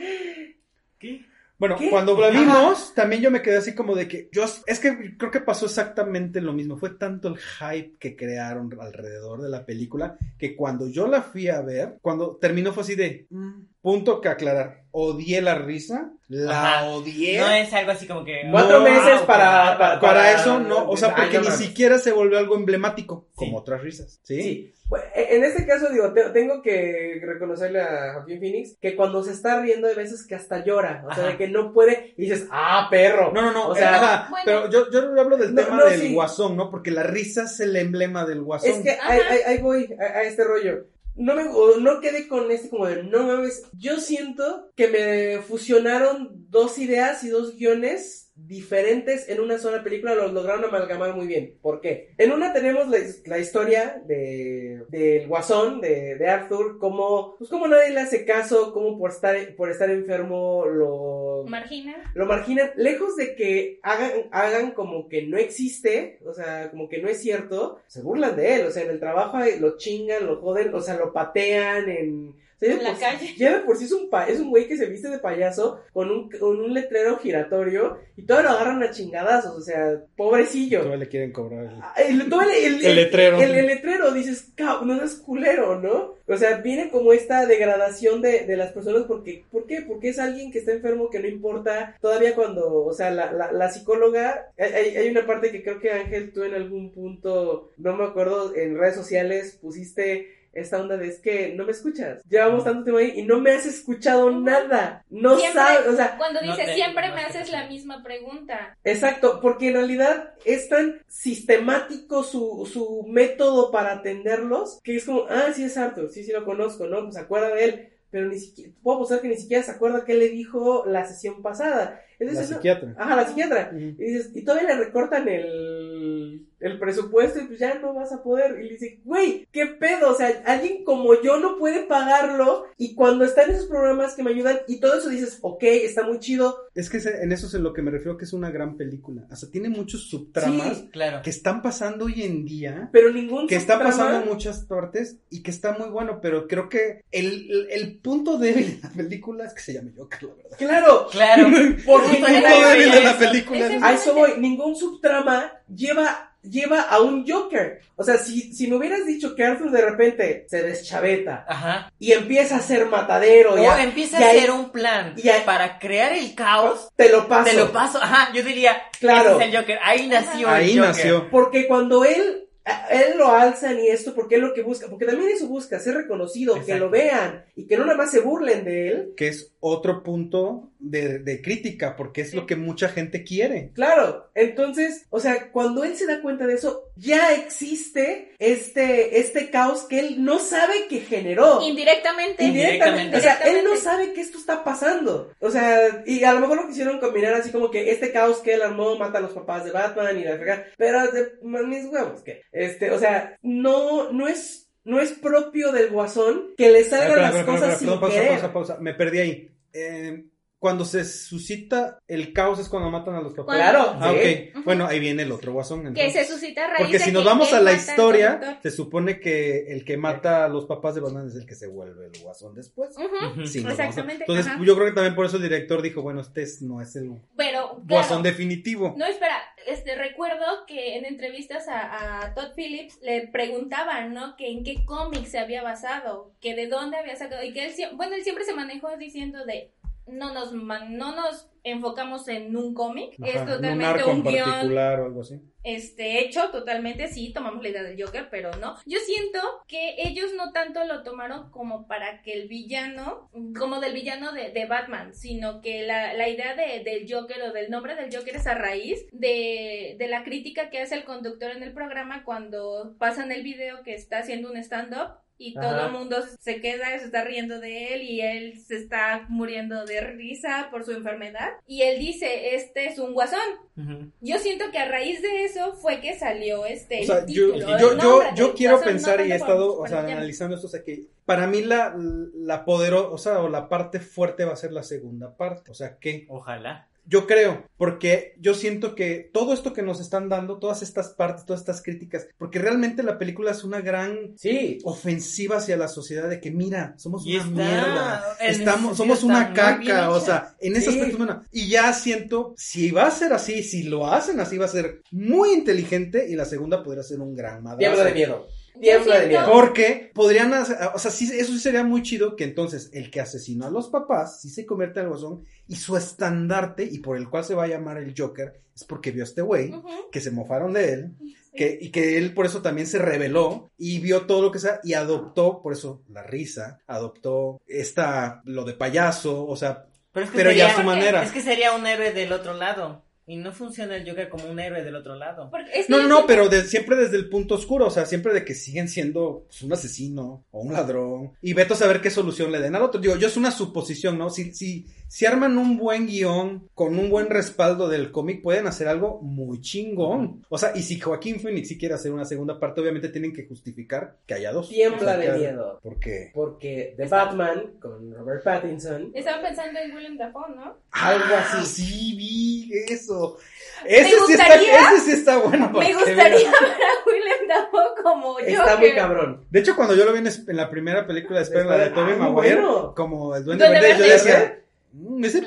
¿Qué? Bueno, ¿Qué? cuando la vimos, también yo me quedé así como de que yo es que creo que pasó exactamente lo mismo. Fue tanto el hype que crearon alrededor de la película que cuando yo la fui a ver, cuando terminó fue así de mm, punto que aclarar. Odié la risa, la Ajá. odié. No es algo así como que. Cuatro No, meses wow, para, para, Para eso no, o sea, porque ni siquiera se volvió algo emblemático Sí. como otras risas, ¿sí? Sí. Bueno, En este caso, digo, te- tengo que reconocerle a Joaquín Phoenix que cuando se está riendo de veces que hasta llora, o sea, de que no puede y dices, ¡ah, perro! No, no, no, O sea, ajá, bueno. pero yo, yo hablo del No, tema no, del sí. guasón, ¿no? Porque la risa es el emblema del guasón. Es que ahí, ahí- ahí voy a, a este rollo. No me no quedé con este como de no mames. Yo siento que me fusionaron dos ideas y dos guiones diferentes en una sola película, los lograron amalgamar muy bien. ¿Por qué? En una tenemos la, la historia de del guasón, de, de Arthur, como, pues como nadie le hace caso, como por estar, por estar enfermo lo, Margina. lo marginan, lejos de que hagan, hagan como que no existe, o sea, como que no es cierto, se burlan de él, o sea, en el trabajo lo chingan, lo joden, o sea, lo patean en... En la por sí- calle. Ya de por sí es un, pa- es un güey que se viste de payaso con un, con un letrero giratorio y todo lo agarran a chingadazos, o sea, pobrecillo. Todavía le quieren cobrar. el- Ah, El, todo el, *laughs* el- El letrero. El, el letrero, dices, "Cab- no es culero, ¿no? O sea, viene como esta degradación de, de las personas porque, ¿por qué? Porque es alguien que está enfermo que no importa. Todavía cuando, o sea, la, la, la psicóloga, hay- hay una parte que creo que Ángel, tú en algún punto, no me acuerdo, en redes sociales pusiste esta onda de es que no me escuchas. Llevamos tanto tiempo ahí y no me has escuchado nada. No Siempre- sabes, o sea, Cuando No dice te- siempre no me haces la misma pregunta. Exacto, porque en realidad es tan sistemático su, su método para atenderlos que es como, ah, sí es Arthur, sí, sí lo conozco, ¿no? Pues se acuerda de él, pero ni siquiera, puedo apostar que ni siquiera se acuerda qué le dijo la sesión pasada. La no- psiquiatra. Ajá, la psiquiatra. Y dices, y todavía le recortan el, el presupuesto y pues ya no vas a poder. Y le dice, güey, ¿qué pedo? O sea, alguien como yo no puede pagarlo. Y cuando están esos programas que me ayudan y todo eso dices, ok, está muy chido. Es que en eso es en lo que me refiero que es una gran película. O sea, tiene muchos subtramas Sí, Claro. que están pasando hoy en día, pero ningún que está subtrama- pasando en muchas partes y que está muy bueno, pero creo que el, el, el punto débil de la película es que se llame Joker, la verdad. Claro, Claro. *laughs* porque El Punto débil de la eso. película Ese es- a eso voy, ningún subtrama lleva lleva a un Joker. O sea, si, si me hubieras dicho que Arthur de repente se deschaveta Ajá. y empieza a ser matadero, O ya, empieza y a hacer un plan y para crear el caos. te lo paso. Te lo paso. Ajá, yo diría. Claro. Ese es el Joker. Ahí nació Ahí el Joker. nació. Porque cuando él, él lo alzan y esto, porque es lo que busca, porque también eso busca, ser reconocido, que lo vean y que no nada más se burlen de él. Que es otro punto de, de crítica, porque es lo que mucha gente quiere. Claro, entonces, o sea, cuando él se da cuenta de eso, ya existe este, este caos que él no sabe que generó. Indirectamente. Indirectamente. O sea, él no sabe que esto está pasando. O sea, y a lo mejor lo quisieron combinar así como que este caos que él armó mata a los papás de Batman y la fregada. Pero de man, mis huevos, que. Este, o sea, no, no es, no es propio del guasón que le salgan las cosas sin querer. pausa, pausa. Me perdí ahí. Eh, cuando se suscita el caos es cuando matan a los papás. Claro, Ah, sí. ok. Bueno, ahí viene el otro guasón. Que se suscita a raíz Porque de si nos vamos a la historia, se supone que el que mata a los papás de Batman es el que se vuelve el guasón después. Sí, Exactamente. Entonces, ajá. yo creo que también por eso el director dijo, bueno, este es- no es el Pero, guasón claro, definitivo. No, espera, este, recuerdo que en entrevistas a, a Todd Phillips le preguntaban, ¿no? Que en qué cómic se había basado, que de dónde había sacado, y que él, bueno, él siempre se manejó diciendo de, no nos, no nos enfocamos en un cómic, es un totalmente un, en guion particular o algo así. este hecho totalmente sí tomamos la idea del Joker pero no yo siento que ellos no tanto lo tomaron como para que el villano como del villano de, de Batman sino que la, la idea de- del Joker o del nombre del Joker es a raíz de, de la crítica que hace el conductor en el programa cuando pasan el video que está haciendo un stand-up y todo Ajá. el mundo se queda, se está riendo de él y él se está muriendo de risa por su enfermedad. Y él dice, este es un guasón. Yo siento que a raíz de eso fue que salió este O sea, el yo, título, yo, el yo, nombre yo del quiero guasón, pensar no y he estado, o sea, analizando esto, o sea, que para mí la, la poderosa o la parte fuerte va a ser la segunda parte. O sea, que Ojalá. Yo creo, porque yo siento que todo esto que nos están dando, todas estas partes, todas estas críticas, porque realmente la película es una gran Sí. ofensiva hacia la sociedad de que mira, somos Y una está- mierda, estamos, somos una caca, o sea, en ese Sí. aspecto bueno, y ya siento, si va a ser así, si lo hacen así, va a ser muy inteligente y la segunda podría ser un gran madrazo. Tiembla de miedo. Yo Tiembla de siento- miedo. Porque podrían hacer, o sea, sí, eso sí sería muy chido que entonces el que asesinó a los papás sí se convierte en el guasón y su estandarte y por el cual se va a llamar el Joker es porque vio a este güey que se mofaron de él que, y que él por eso también se rebeló y vio todo lo que sea y adoptó, por eso la risa, adoptó esta, lo de payaso, o sea, Pero, es que pero ya a su manera. Es que sería un héroe del otro lado. Y no funciona el Joker como un héroe del otro lado. Porque es que No, no, no, pero de- siempre desde el punto oscuro, o sea, siempre de que siguen siendo pues, un asesino o un ladrón. Y veto a saber qué solución le den al otro. Digo, yo es una suposición, ¿no? Si, si, si arman un buen guion con un buen respaldo del cómic, pueden hacer algo muy chingón. O sea, y si Joaquín Phoenix sí quiere hacer una segunda parte, obviamente tienen que justificar que haya dos. Tiembla O sea, de miedo. ¿Por qué? Porque The Batman con Robert Pattinson. Estaba pensando en William Dafoe, ¿no? Algo Ah, así. sí, vi eso. Ese sí, está, gustaría- ese sí está bueno. para Me gustaría ver a William Dafoe como Joker. Está muy cabrón. De hecho, cuando yo lo vi en, la primera película de Spider, la de Tobey ah, muy Maguire, bueno. como el duende verde, yo decía, "Mm, ese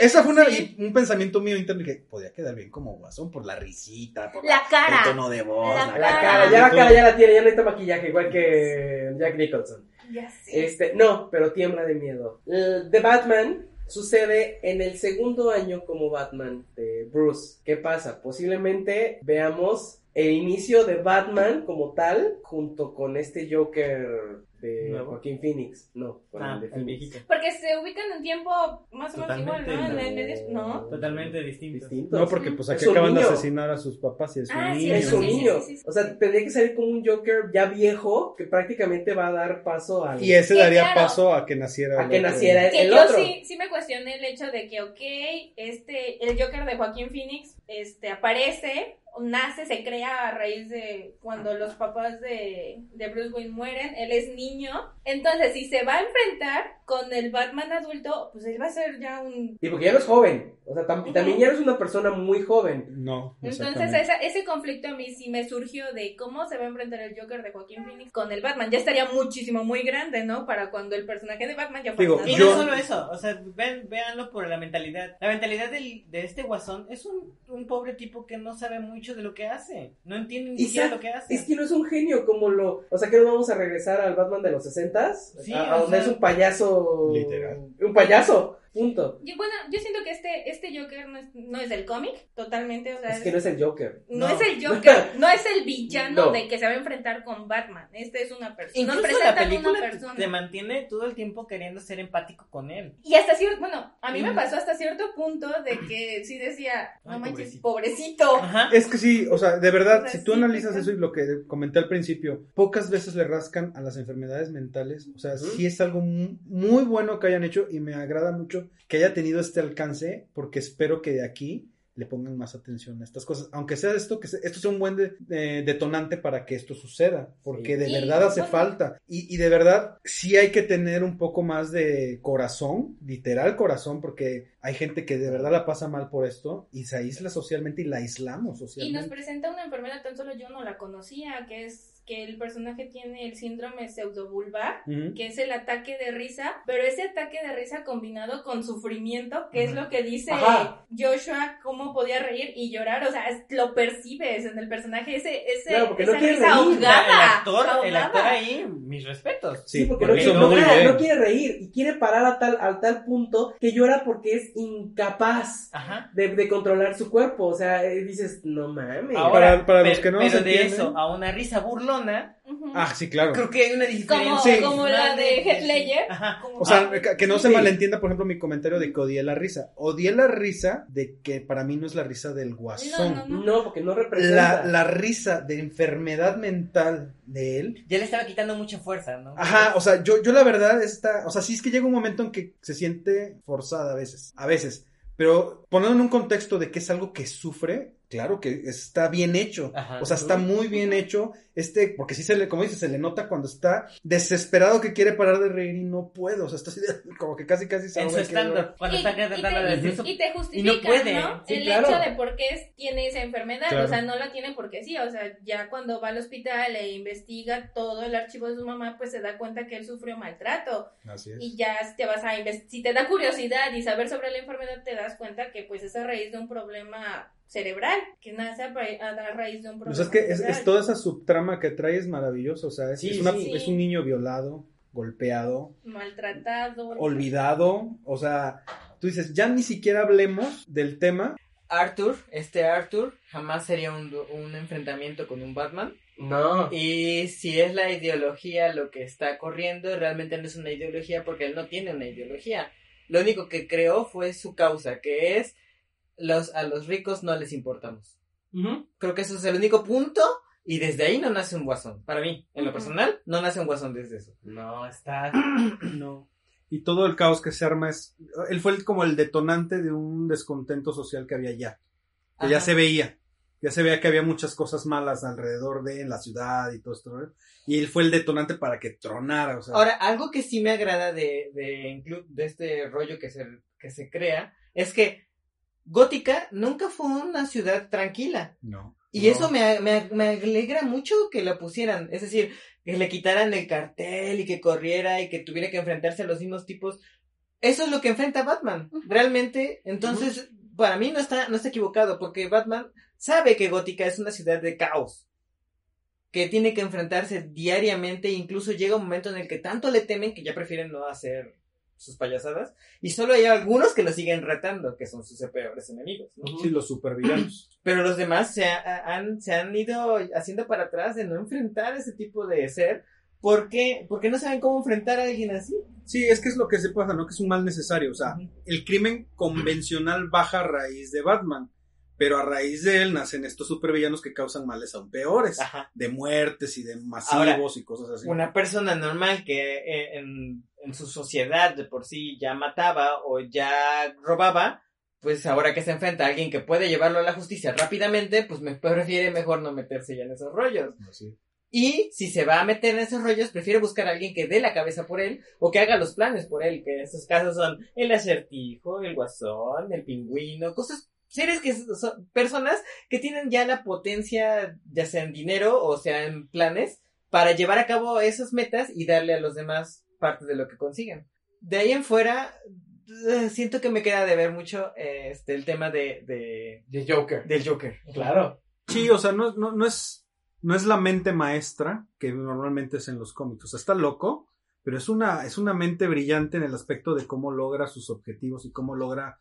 esa fue una- Sí. un pensamiento mío interno que podía quedar bien como guasón por la risita, por La cara. el tono de voz, La La cara. cara, ya la cara ya la tiene, ya no necesita maquillaje, igual que Jack Nicholson. Ya sé. Este, no, pero tiembla de miedo. The Batman sucede en el segundo año como Batman de Bruce. ¿Qué pasa? Posiblemente veamos el inicio de Batman como tal, junto con este Joker de ¿Nuevo? Joaquín Phoenix. No, con Ah, el de Phoenix. Porque se ubican en tiempo más o menos igual, ¿no? En no. ¿no? Totalmente distinto. Distintos. No, porque pues Es aquí un acaban de niño. asesinar a sus papás y es un Ah, sí, niño. Es un Sí, sí, niño. sí, sí, O sea, tendría que salir como un Joker ya viejo que prácticamente va a dar paso al. Y ese daría claro. paso a que naciera. A el que otro. naciera Que el yo otro. sí, sí me cuestioné el hecho de que, ok, este, el Joker de Joaquín Phoenix, este, aparece, nace, se crea a raíz de cuando los papás de, de Bruce Wayne mueren, él es niño, entonces si se va a enfrentar con el Batman adulto, pues él va a ser ya un... Y porque ya no es joven. O sea, tam- también ya no es una persona muy joven. No. Entonces esa- ese conflicto a mí sí me surgió de cómo se va a enfrentar el Joker de Joaquín Phoenix con el Batman. Ya estaría muchísimo, muy grande, ¿no? Para cuando el personaje de Batman ya fuera Digo, un Y Yo- no solo eso, o sea, ven, véanlo por la mentalidad. La mentalidad del- de este guasón es un, un pobre tipo que no sabe mucho de lo que hace. No entiende ni siquiera lo que hace. Es que no es un genio como lo... O sea, que no vamos a regresar al Batman de los 60s. Sí, a, donde sea- es un payaso... Literal. Un payaso. Punto. Yo, bueno, yo siento que este, este Joker no es, no es del cómic, totalmente, o sea, Es que no es el Joker. no, no. es el *laughs* Joker, no es el villano No. de que se va a enfrentar con Batman, este es una persona, Incluso la película una persona. te mantiene todo el tiempo queriendo ser empático con él. Y hasta cierto, bueno, a mí me pasó hasta cierto punto de que sí decía, no Ay, manches, pobrecito. pobrecito. Ajá. Es que sí, o sea, de verdad, O sea, si tú sí, analizas eso y lo que comenté al principio, pocas veces le rascan a las enfermedades mentales. O sea, Ujú. sí es algo mu- muy bueno que hayan hecho y me agrada mucho que haya tenido este alcance porque espero que de aquí le pongan más atención a estas cosas. Aunque sea esto, que esto sea un buen de- de- detonante para que esto suceda, porque de Y, verdad hace bueno. falta. Y, y de verdad sí hay que tener un poco más de corazón, literal corazón, porque hay gente que de verdad la pasa mal por esto y se aísla socialmente y la aislamos Y nos socialmente. presenta una enfermedad, tan solo yo no la conocía, que es que el personaje tiene el síndrome pseudobulbar, Ujú. que es el ataque de risa, pero ese ataque de risa combinado con sufrimiento, que es lo que dice Ajá. Joshua, cómo podía reír y llorar, o sea, es- lo percibes en el personaje, ese, ese, Claro, no esa quiere risa reír. ahogada. el actor, el actor ahí, mis respetos. Sí, porque, no, quiere, no quiere- no reír y quiere parar a tal, a tal punto que llora porque es incapaz de, de controlar su cuerpo. O sea, eh, dices, no mames. Ahora, Para- para pero, los que no pero se de entienden. eso a una risa burlona, Ujú. Ah, sí, claro. creo que hay una como, diferencia. como la de como- O sea, Ah, que- que no sí. se malentienda, por ejemplo, mi comentario de que odié la risa. Odié la risa de que para mí no es la risa del guasón. No, no, no. No, porque no representa. La, la risa de enfermedad mental de él. Ya le estaba quitando mucha fuerza, ¿no? Ajá, o sea, yo, yo la verdad está, o sea, sí es que llega un momento en que se siente forzada a veces, a veces, pero ponerlo en un contexto de que es algo que sufre, claro que está bien hecho, Ajá. o sea, está muy bien hecho, este, porque sí se le, como dices, se le nota cuando está desesperado que quiere parar de reír y no puede, o sea, está así de- *laughs* como que casi casi se en su stand cuando Y- está tratando de decir eso. Y te justifica, Y no puede. ¿no? Sí, el claro. hecho de por qué es- tiene esa enfermedad. Claro. O sea, no la tiene porque sí. O sea, ya cuando va al hospital e investiga todo el archivo de su mamá, pues se da cuenta que él sufrió maltrato. Así es. Y ya te vas a investigar. Si te da curiosidad y saber sobre la enfermedad, te das cuenta que pues es a raíz de un problema cerebral, que nace a, ra- a raíz de un O problema sea, es que es, cerebral. es toda esa subtrama que trae es maravillosa, o sea, es, Sí, es una- sí. es un niño violado, golpeado, Maltratado. olvidado, o sea, tú dices, ya ni siquiera hablemos del tema. Arthur, este Arthur, jamás sería un, un enfrentamiento con un Batman. No. Y si es la ideología lo que está corriendo, realmente no es una ideología porque él no tiene una ideología. Lo único que creó fue su causa, que es los, a los ricos no les importamos. Creo que eso es el único punto y desde ahí no nace un guasón. Para mí, en lo personal, no nace un guasón desde eso. No, está. *clears throat* No. Y todo el caos que se arma es, él fue el- como el detonante de un descontento social que había ya, que ya se veía, ya se veía que había muchas cosas malas alrededor de en la ciudad y todo esto, ¿no? y él fue el detonante para que tronara, o sea, Ahora, algo que sí me agrada de, de, de este rollo que se, que se crea es que Gótica nunca fue una ciudad tranquila. no. Y eso me, me, me alegra mucho que lo pusieran. Es decir, que le quitaran el cartel y que corriera y que tuviera que enfrentarse a los mismos tipos. Eso es lo que enfrenta Batman. Realmente, entonces, para mí no está, no está equivocado, porque Batman sabe que Gótica es una ciudad de caos. Que tiene que enfrentarse diariamente, e incluso llega un momento en el que tanto le temen que ya prefieren no hacer sus payasadas. Y solo hay algunos que lo siguen retando, que son sus peores enemigos. ¿no? Sí, los supervillanos. *clears throat* Pero los demás se, ha- han, se han ido haciendo para atrás de no enfrentar ese tipo de ser. ¿Por qué? Porque no saben cómo enfrentar a alguien así. Sí, es que es lo que se pasa, ¿no? Que es un mal necesario, o sea, el crimen convencional baja a raíz de Batman, pero a raíz de él nacen estos supervillanos que causan males aún peores, Ajá. de muertes y de masivos Ahora, y cosas así. Una persona normal que eh, en, en su sociedad de por sí ya mataba o ya robaba, pues ahora que se enfrenta a alguien que puede llevarlo a la justicia rápidamente, pues me prefiere mejor no meterse ya en esos rollos. Así. Y si se va a meter en esos rollos, prefiere buscar a alguien que dé la cabeza por él o que haga los planes por él, que en estos casos son el acertijo, el guasón, el pingüino, cosas, seres que son personas que tienen ya la potencia, ya sea en dinero o sea en planes, para llevar a cabo esas metas y darle a los demás parte de lo que consigan. De ahí en fuera, eh, siento que me queda de ver mucho eh, este, el tema de, de, De Joker. del Joker. Claro. Sí, o sea, no, no, no es no es la mente maestra que normalmente es en los cómics. O sea, está loco, pero es una, es una mente brillante en el aspecto de cómo logra sus objetivos y cómo logra,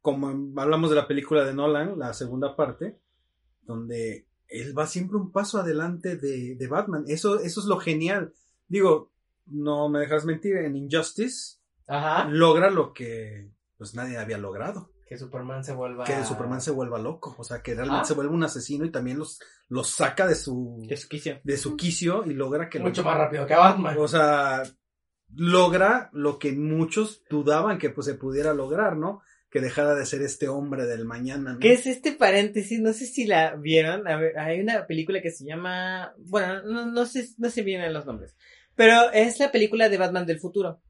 como hablamos de la película de Nolan, la segunda parte, donde él va siempre un paso adelante de, de Batman. Eso, eso es lo genial. Digo, no me dejas mentir, en Injustice Ajá. logra lo que pues nadie había logrado Que Superman se vuelva. que Superman se vuelva loco, o sea, que realmente Ah. se vuelva un asesino y también los, los saca de su, quicio. de su quicio y logra que lo- Mucho más rápido que Batman. o sea, logra lo que muchos dudaban que pues se pudiera lograr, ¿no? que dejara de ser este hombre del mañana. ¿no? ¿Qué es este paréntesis? No sé si la vieron. A ver, hay una película que se llama. Bueno, no, no sé, no sé bien los nombres. Pero es la película de Batman del futuro.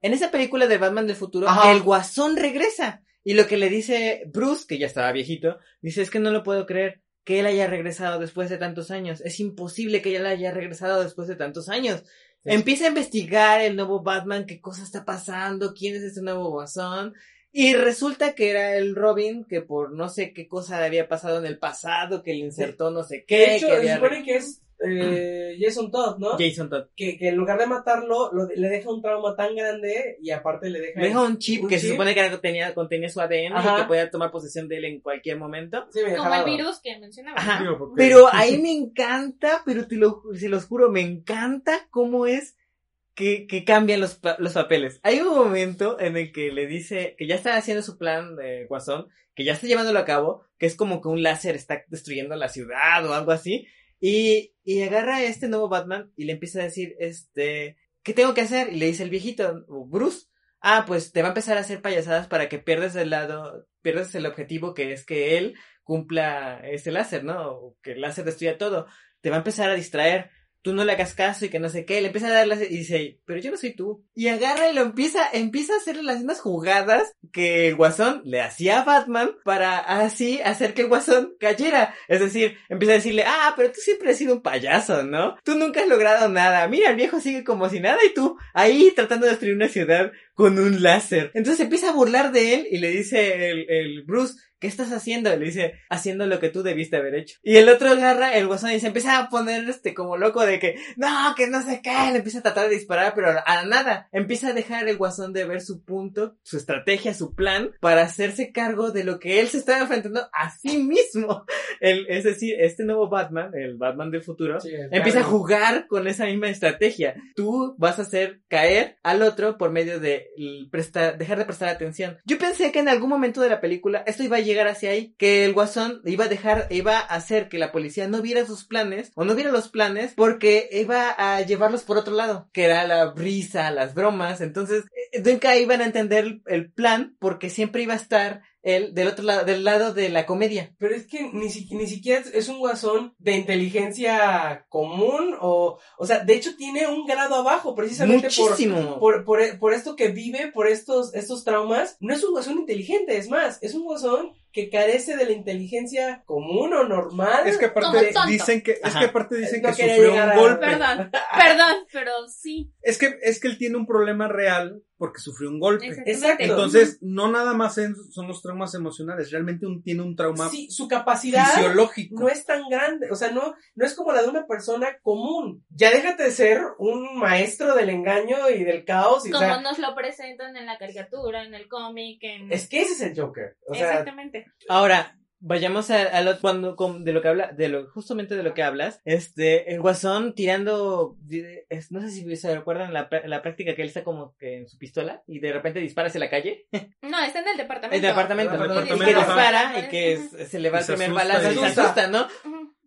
En esa película de Batman del futuro, Ajá. el guasón regresa. Y lo que le dice Bruce, que ya estaba viejito, dice: Es que no lo puedo creer que él haya regresado después de tantos años. Es imposible que él haya regresado después de tantos años. Empieza a investigar el nuevo Batman, qué cosa está pasando, quién es este nuevo guasón. Y resulta que era el Robin que por no sé qué cosa había pasado en el pasado, que le insertó no sé qué. De hecho, que había supone que es eh, Jason Todd, ¿no? Jason Todd. Que, que en lugar de matarlo, lo- le deja un trauma tan grande y aparte le deja... Le deja un chip un que se supone que tenía, contenía su ADN y que podía tomar posesión de él en cualquier momento. Sí, me Como el virus que mencionaba. Ajá. Pero *laughs* ahí me encanta, pero te lo, se los juro, me encanta cómo es que, que cambian los, los papeles. Hay un momento en el que le dice que ya está haciendo su plan de Guasón, que ya está llevándolo a cabo, que es como que un láser está destruyendo la ciudad o algo así, y, y agarra a este nuevo Batman y le empieza a decir, este, ¿qué tengo que hacer? Y le dice el viejito, Bruce, ah, pues te va a empezar a hacer payasadas para que pierdas el lado, pierdas el objetivo que es que él cumpla este láser, ¿no? O que el láser destruya todo. Te va a empezar a distraer. Tú no le hagas caso y que no sé qué. Le empieza a dar láser y dice, pero yo no soy tú. Y agarra y lo empieza, empieza a hacer las mismas jugadas que el guasón le hacía a Batman para así hacer que el guasón cayera. Es decir, empieza a decirle, ah, pero tú siempre has sido un payaso, ¿no? Tú nunca has logrado nada. Mira, el viejo sigue como si nada y tú ahí tratando de destruir una ciudad con un láser. Entonces empieza a burlar de él y le dice el, el Bruce, ¿qué estás haciendo? Y le dice, haciendo lo que tú debiste haber hecho. Y el otro agarra el guasón y se empieza a poner este como loco de que, no, que no sé qué, le empieza a tratar de disparar, pero a nada. Empieza a dejar el guasón de ver su punto, su estrategia, su plan, para hacerse cargo de lo que él se estaba enfrentando a sí mismo. El, es decir, este nuevo Batman, el Batman del futuro, Sí, empieza a jugar con esa misma estrategia. Tú vas a hacer caer al otro por medio de dejar de prestar atención. Yo pensé que en algún momento de la película esto iba a llegar hacia ahí, que el guasón iba a dejar, iba a hacer que la policía no viera sus planes o no viera los planes porque iba a llevarlos por otro lado, que era la brisa, las bromas. Entonces, eh, nunca iban a entender el plan porque siempre iba a estar él del otro lado, del lado de la comedia. Pero es que ni, si- ni siquiera es- es un guasón de inteligencia común o... O sea, de hecho tiene un grado abajo precisamente por... Por, por, por esto que vive, por estos, estos traumas, no es un guasón inteligente, es más, es un guasón que carece de la inteligencia común o normal. Es que aparte dicen que, es Ajá. que aparte dicen No que sufrió un a- golpe. Perdón, perdón, pero sí. Es que, es que él tiene un problema real porque sufrió un golpe. Exacto. Entonces, no nada más son los traumas emocionales, realmente un, tiene un trauma Sí, su capacidad fisiológico. no es tan grande, o sea, no, no es como la de una persona común. Ya déjate de ser un maestro del engaño y del caos. Y, o Como sea, nos lo presentan en la caricatura, en el cómic, en... es que ese es el Joker. O sea, Exactamente. Ahora, vayamos a, a lo, cuando, con- de lo que habla, de lo, justamente de lo que hablas, este, el guasón tirando, es- no sé si se recuerdan la, la práctica que él está como que en su pistola y de repente dispara hacia la calle, *laughs* No, está en el departamento. en el apartamento, En el y que departamento, dispara y que es- se le va el primer balazo y se asusta, ¿no?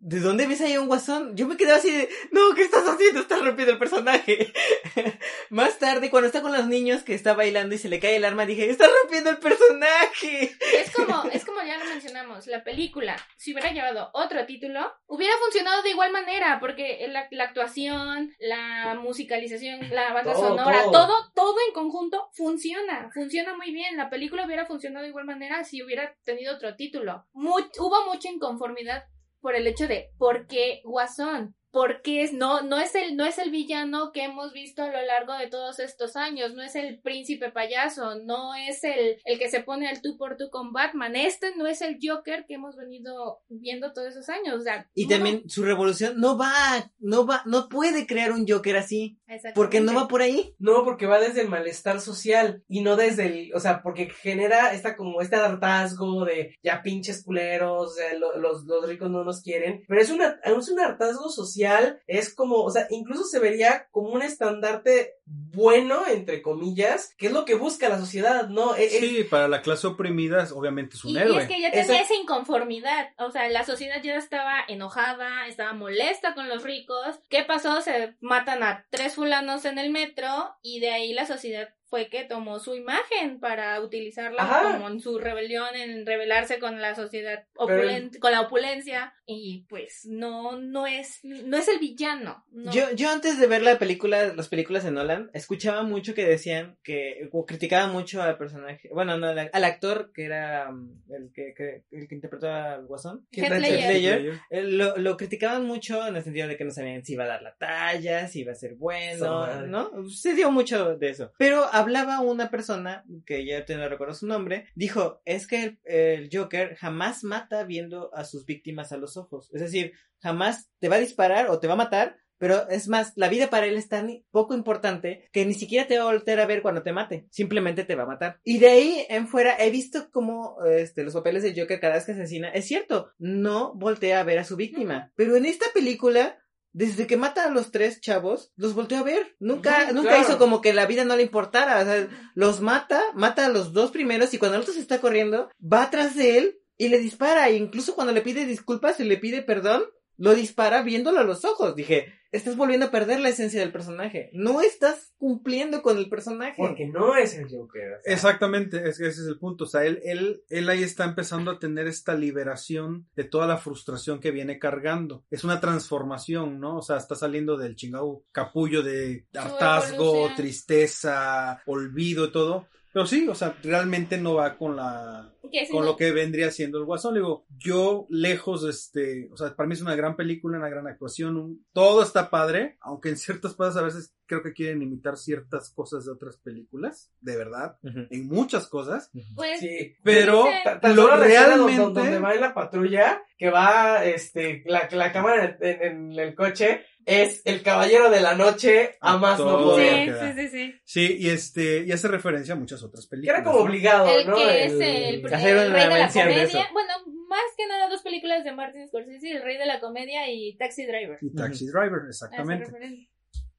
¿De dónde ves ahí un guasón? Yo me quedé así de, no, ¿qué estás haciendo? Estás rompiendo el personaje. *laughs* Más tarde, cuando está con los niños que está bailando y se le cae el arma, dije, estás rompiendo el personaje. Es como, es como ya lo mencionamos, la película, si hubiera llevado otro título, hubiera funcionado de igual manera, porque la, la actuación, la musicalización, la banda Todo, sonora, todo. todo. todo, en conjunto funciona, funciona muy bien. La película hubiera funcionado de igual manera si hubiera tenido otro título. Mu- hubo mucha inconformidad por el hecho de ¿por qué Guasón? Porque es, no, no es el, no es el villano que hemos visto a lo largo de todos estos años, no es el príncipe payaso, no es el, el que se pone al tú por tú con Batman, este no es el Joker que hemos venido viendo todos esos años, o sea, Y no- también su revolución no va, no va, no puede crear un Joker así, porque no va por ahí. No, porque va desde el malestar social y no desde el, o sea, porque genera esta como este hartazgo de ya pinches culeros, eh, lo- los, los ricos no nos quieren, pero es una, es un hartazgo social, es como, o sea, incluso se vería como un estandarte bueno, entre comillas, que es lo que busca la sociedad, ¿no? Es- es- Sí, para la clase oprimida es- obviamente es un Y, y héroe. es que ya tenía Esa- esa inconformidad, o sea, la sociedad ya estaba enojada, estaba molesta con los ricos. ¿Qué pasó? Se matan a tres fulanos en el metro y de ahí la sociedad fue que tomó su imagen para utilizarla Ajá. como en su rebelión, en rebelarse con la sociedad Pero- opulent- con la opulencia y pues no no es no es el villano. no. Yo, yo antes de ver la película, las películas de Nolan, escuchaba mucho que decían que, o criticaban mucho al personaje, bueno, no, al, al actor que era um, el que, que- el que interpretó al Guasón. Heath Ledger. Lo, lo criticaban mucho en el sentido de que no sabían si iba a dar la talla, si iba a ser bueno. ¿no? Se dio mucho de eso. Pero hablaba una persona, que ya no recuerdo su nombre, dijo, es que el, el Joker jamás mata viendo a sus víctimas a los ojos. Es decir, jamás te va a disparar o te va a matar, pero es más, la vida para él es tan poco importante que ni siquiera te va a voltear a ver cuando te mate, simplemente te va a matar. Y de ahí en fuera he visto como este, los papeles de Joker cada vez que asesina, es cierto, no voltea a ver a su víctima, pero en esta película... Desde que mata a los tres chavos, los volteó a ver. Nunca, nunca claro. hizo como que la vida no le importara. O sea, los mata, mata a los dos primeros y cuando el otro se está corriendo, va atrás de él y le dispara. E incluso cuando le pide disculpas y le pide perdón, lo dispara viéndolo a los ojos. Dije, estás volviendo a perder la esencia del personaje. No estás cumpliendo con el personaje. Porque no es el Joker. o sea, Exactamente, es que ese es el punto. O sea, él, él, él ahí está empezando a tener esta liberación de toda la frustración que viene cargando. Es una transformación, ¿no? O sea, está saliendo del chingado capullo de hartazgo, tristeza, olvido y todo. Pero sí, o sea, realmente no va con la con lo que vendría siendo el Guasón. Le Digo, yo lejos, este, o sea, para mí es una gran película, una gran actuación, un- todo está padre, aunque en ciertas cosas a veces creo que quieren imitar ciertas cosas de otras películas, de verdad, en muchas cosas, pues Sí. pero tan lo escena donde- realmente... donde va en la patrulla, que va, este, la, la cámara en, en el coche, es el caballero de la noche a más no sí, poder. queda. sí, sí, sí. Sí, y este, y hace referencia a muchas otras Que películas. era como ¿no? obligado, El ¿no? que es el, el rey de la comedia. eso. Bueno, más que nada dos películas de Martin Scorsese, El rey de la comedia y Taxi Driver. Y Taxi Driver, exactamente.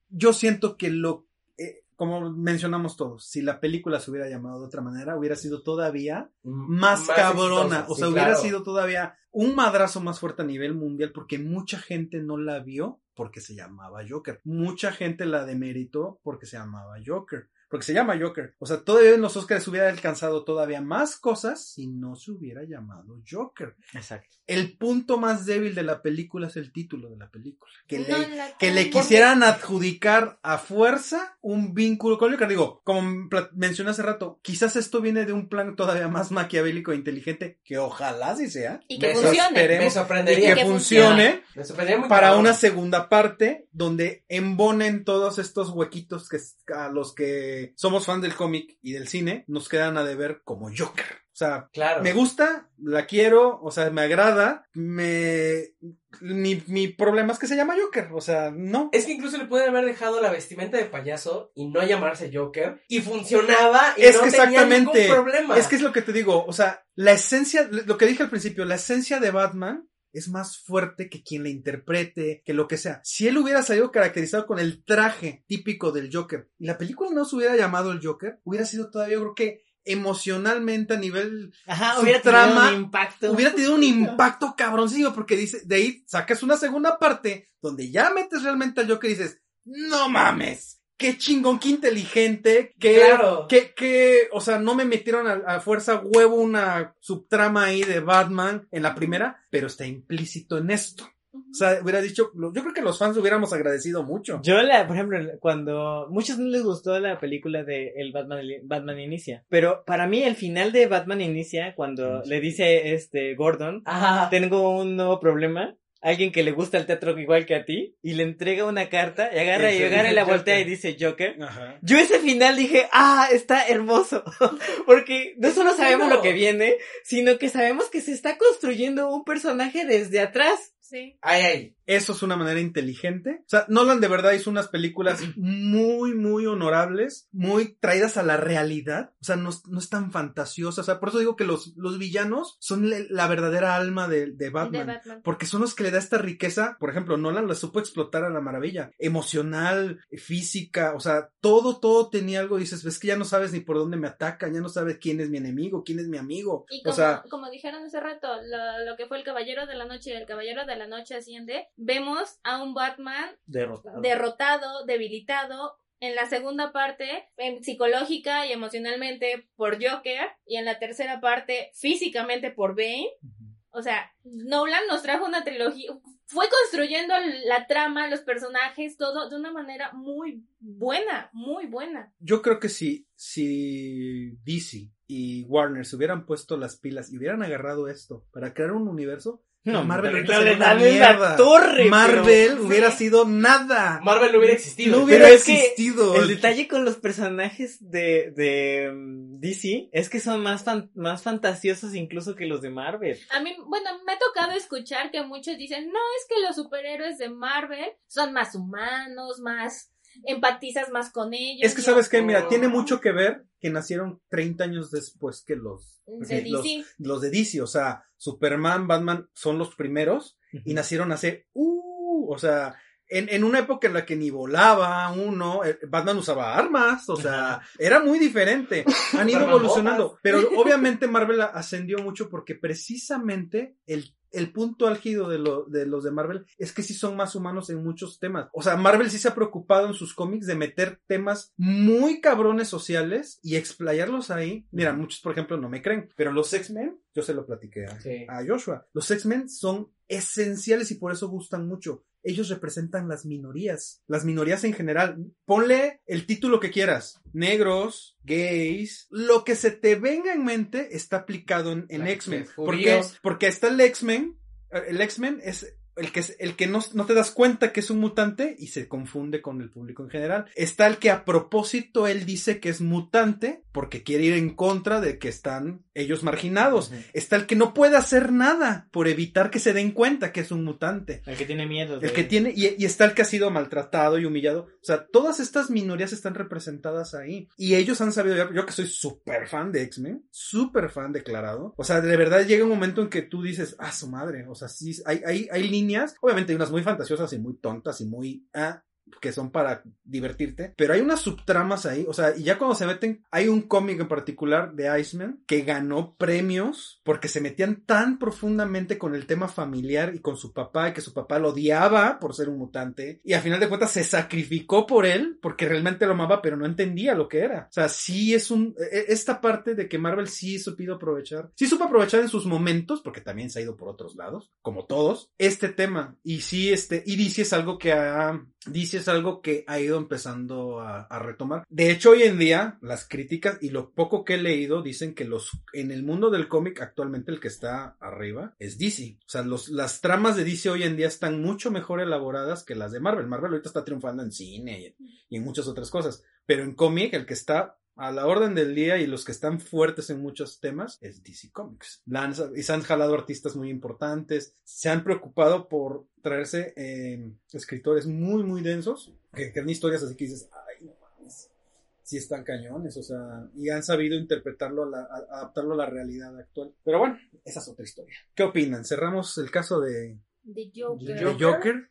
Yo siento que lo, eh, como mencionamos todos, si la película se hubiera llamado de otra manera, hubiera sido todavía más, cabrona. exitosa, o sí, sea, hubiera claro. sido todavía un madrazo más fuerte a nivel mundial porque mucha gente no la vio porque se llamaba Joker. Mucha gente la demeritó porque se llamaba Joker. Porque se llama Joker. O sea, todavía en los Oscars hubiera alcanzado todavía más cosas si no se hubiera llamado Joker. Exacto. El punto más débil de la película es el título de la película. Que No le, la que le quisieran adjudicar a fuerza un vínculo con Joker. Digo, como mencioné hace rato, quizás esto viene de un plan todavía más maquiavélico e inteligente, que ojalá sí sea, Y que Me funcione. esperemos. Me y sorprendería. que que funcione Me sorprendería muy para una segunda parte donde embonen todos estos huequitos que a los que somos fans del cómic y del cine nos quedan a deber como Joker. O sea, Claro. me gusta, la quiero, o sea, me agrada, me... Mi, mi problema es que se llama Joker, o sea, no. Es que incluso le pueden haber dejado la vestimenta de payaso y no llamarse Joker. Y funcionaba y Es no que tenía exactamente, ningún problema. es que es lo que te digo, o sea, la esencia, lo que dije al principio, la esencia de Batman es más fuerte que quien la interprete, que lo que sea. Si él hubiera salido caracterizado con el traje típico del Joker y la película no se hubiera llamado el Joker, hubiera sido todavía, yo creo que emocionalmente a nivel Ajá, hubiera trama tenido un impacto. hubiera tenido un *laughs* impacto cabroncillo porque dice, de ahí sacas una segunda parte donde ya metes realmente al Joker y dices, no mames, qué chingón, qué inteligente, qué, Claro. que, que, o sea, no me metieron a, a fuerza huevo una subtrama ahí de Batman en la primera, pero está implícito en esto. O sea, hubiera dicho, yo creo que los fans hubiéramos agradecido mucho. Yo la, por ejemplo, cuando muchos no les gustó la película de el Batman, Batman Inicia, pero para mí el final de Batman Inicia, cuando le dice este Gordon, Ajá. tengo un nuevo problema, alguien que le gusta el teatro igual que a ti, y le entrega una carta, y agarra y agarra y la Joker. voltea y dice Joker. Ajá. Yo ese final dije, ah, está hermoso, *laughs* porque no solo sabemos lo que viene, sino que sabemos que se está construyendo un personaje desde atrás. Sí. Ay, ay. Eso es una manera inteligente. O sea, Nolan de verdad hizo unas películas *clears throat* muy, muy honorables, muy traídas a la realidad. O sea, no, es- no es tan fantasiosa. O sea, por eso digo que los, los villanos son le- la verdadera alma de, de Batman. De Batman. Porque son los que le da esta riqueza. Por ejemplo, Nolan la supo explotar a la maravilla. Emocional, física, o sea, todo, todo tenía algo. Dices, ves que ya no sabes ni por dónde me atacan, ya no sabes quién es mi enemigo, quién es mi amigo. Y o como, sea, como dijeron hace rato, lo, lo que fue el Caballero de la Noche y el Caballero de la Noche Asciende, vemos a un Batman Derrotado. derrotado, debilitado, en la segunda parte psicológica y emocionalmente por Joker y en la tercera parte físicamente por Bane. O sea, Nolan nos trajo una trilogía, fue construyendo la trama, los personajes, todo de una manera muy buena, muy buena. Yo creo que si, si DC y Warner se hubieran puesto las pilas y hubieran agarrado esto para crear un universo, No, Marvel hubiera la mierda. torre, Marvel pero- hubiera sí. sido nada. Marvel no hubiera existido. No hubiera Pero es que existido. El detalle con los personajes de, de mm, DC es que son más, fan- más fantasiosos incluso que los de Marvel. A mí, bueno, me ha tocado escuchar que muchos dicen, no, es que los superhéroes de Marvel son más humanos, más empatizas más con ellos. Es que sabes que, mira, tiene mucho que ver que nacieron 30 años después que los de los, DC. los de DC, o sea, Superman, Batman son los primeros y nacieron hace, uh, o sea, en, en una época en la que ni volaba uno, eh, Batman usaba armas, o sea, era muy diferente. Han ido evolucionando, pero *laughs* obviamente Marvel ascendió mucho porque precisamente el el punto álgido de, lo, de los de Marvel es que sí son más humanos en muchos temas. O sea, Marvel sí se ha preocupado en sus cómics de meter temas muy cabrones sociales y explayarlos ahí. Mira, muchos, por ejemplo, no me creen, pero los X-Men, yo se lo platiqué a, Sí. a Joshua. Los X-Men son esenciales y por eso gustan mucho. Ellos representan las minorías, las minorías en general. Ponle el título que quieras. Negros, gays, lo que se te venga en mente está aplicado en, en X-Men. Porque, judíos. porque está el X-Men. El X-Men es el que, es- el que no, no te das cuenta que es un mutante y se confunde con el público en general. Está el que a propósito él dice que es mutante porque quiere ir en contra de que están ellos marginados. Está el que no puede hacer nada por evitar que se den cuenta que es un mutante. El que tiene miedo. de- El que tiene, y, y está el que ha sido maltratado y humillado. O sea, todas estas minorías están representadas ahí. Y ellos han sabido, yo, yo que soy súper fan de X-Men, súper fan declarado. O sea, de verdad llega un momento en que tú dices, ah, su madre. O sea, sí, hay, hay, hay líneas, obviamente hay unas muy fantasiosas y muy tontas y muy, ah, que son para divertirte, pero hay unas subtramas ahí, o sea, y ya cuando se meten, hay un cómic en particular de Iceman que ganó premios porque se metían tan profundamente con el tema familiar y con su papá y que su papá lo odiaba por ser un mutante y a final de cuentas se sacrificó por él porque realmente lo amaba pero no entendía lo que era. O sea, sí es un, e- esta parte de que Marvel sí supo aprovechar, sí supo aprovechar en sus momentos porque también se ha ido por otros lados, como todos, este tema y sí este, y DC es algo que ha DC es algo que ha ido empezando a, retomar. De hecho, hoy en día, las críticas y lo poco que he leído dicen que los en el mundo del cómic actualmente el que está arriba es DC. O sea, las tramas de DC hoy en día están mucho mejor elaboradas que las de Marvel. Marvel ahorita está triunfando en cine y, y en muchas otras cosas. Pero en cómic, el que está a la orden del día y los que están fuertes en muchos temas es DC Comics. La han- y se han jalado artistas muy importantes, se han preocupado por traerse eh, escritores muy, muy densos, que crean historias así que dices, ay, no mames, sí están cañones, o sea, y han sabido interpretarlo, adaptarlo a la realidad actual. Pero bueno, esa es otra historia. ¿Qué opinan? ¿Cerramos el caso de, De Joker. de Joker?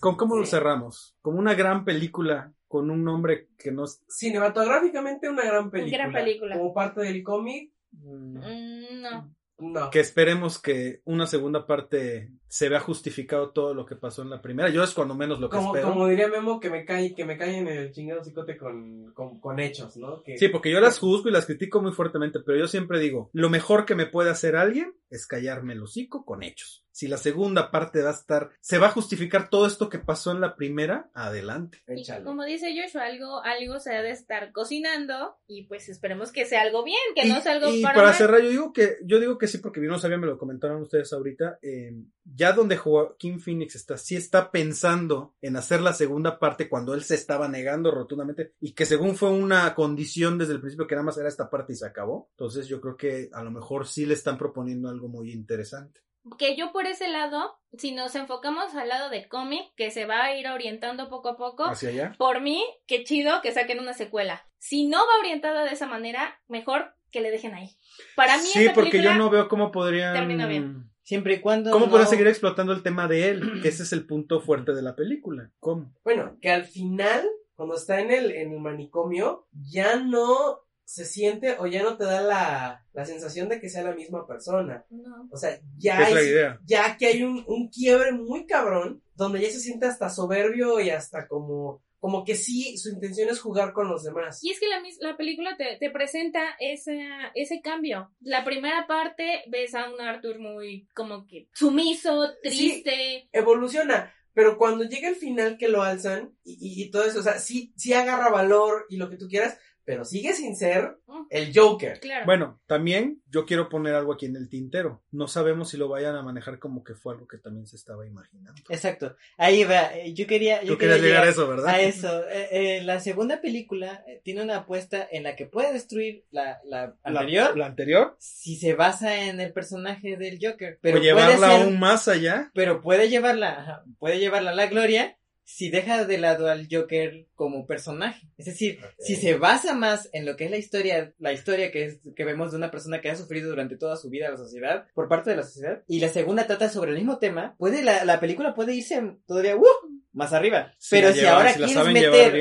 ¿Con cómo lo cerramos? Como una gran película con un nombre que no es Cinematográficamente una gran película. Gran película. Como parte del cómic, Mm, no. no. que esperemos que una segunda parte se vea justificado todo lo que pasó en la primera. Yo es cuando menos lo que Como, espero. como diría Memo, que me cae, que me cae en el chingado cicote con, con, con hechos, ¿no? Que, Sí, porque yo las juzgo y las critico muy fuertemente, pero yo siempre digo, lo mejor que me puede hacer alguien es callarme el hocico con hechos. Si la segunda parte va a estar, se va a justificar todo esto que pasó en la primera, adelante. Y como dice Joshua, algo, algo se ha de estar cocinando y pues esperemos que sea algo bien, que y, no sea algo y para, para mal. cerrar, yo digo que, yo digo que sí, porque no sabía, me lo comentaron ustedes ahorita. eh, ya donde Joaquín Phoenix está, sí está pensando en hacer la segunda parte cuando él se estaba negando rotundamente y que según fue una condición desde el principio que nada más era esta parte y se acabó. Entonces yo creo que a lo mejor sí le están proponiendo algo muy interesante. Que yo por ese lado, si nos enfocamos al lado de cómic, que se va a ir orientando poco a poco, Hacia allá. por mí, qué chido que saquen una secuela. Si no va orientada de esa manera, mejor que le dejen ahí. Para mí Sí, porque yo no veo cómo podrían... termina bien. Siempre y cuando. ¿Cómo no- podrían seguir explotando el tema de él? *clears throat* Que ese es el punto fuerte de la película. ¿Cómo? Bueno, que al final, cuando está en el, en el manicomio, ya no se siente o ya no te da la, la sensación de que sea la misma persona. No. O sea, ¿Qué ya es la es- idea? ya que hay un, un quiebre muy cabrón, donde ya se siente hasta soberbio y hasta como como que sí, su intención es jugar con los demás. Y es que la, mis- la película te, te presenta ese, ese cambio. La primera parte ves a un Arthur muy como que sumiso, triste. Evoluciona, pero cuando llega el final que lo alzan y, y- y todo eso, o sea, sí, sí agarra valor y lo que tú quieras, pero sigue sin ser Mm, el Joker. Claro. Bueno, también yo quiero poner algo aquí en el tintero. No sabemos si lo vayan a manejar como que fue algo que también se estaba imaginando. Exacto. Ahí va. eh, Yo quería. Yo Tú quería querías llegar a eso, ¿verdad? A eso. Eh, eh, la segunda película tiene una apuesta en la que puede destruir la, la La- anterior La, anterior. si se basa en el personaje del Joker. Pero o puede llevarla ser- aún más allá. pero puede llevarla, puede llevarla a la gloria si deja de lado al Joker como personaje. Es decir, si se basa más en lo que es la historia, la historia que es, que vemos de una persona que ha sufrido durante toda su vida la sociedad, por parte de la sociedad, y la segunda trata sobre el mismo tema, puede, la, la película puede irse todavía, ¡uh! más arriba. Pero si llevan- ahora si quieres meter,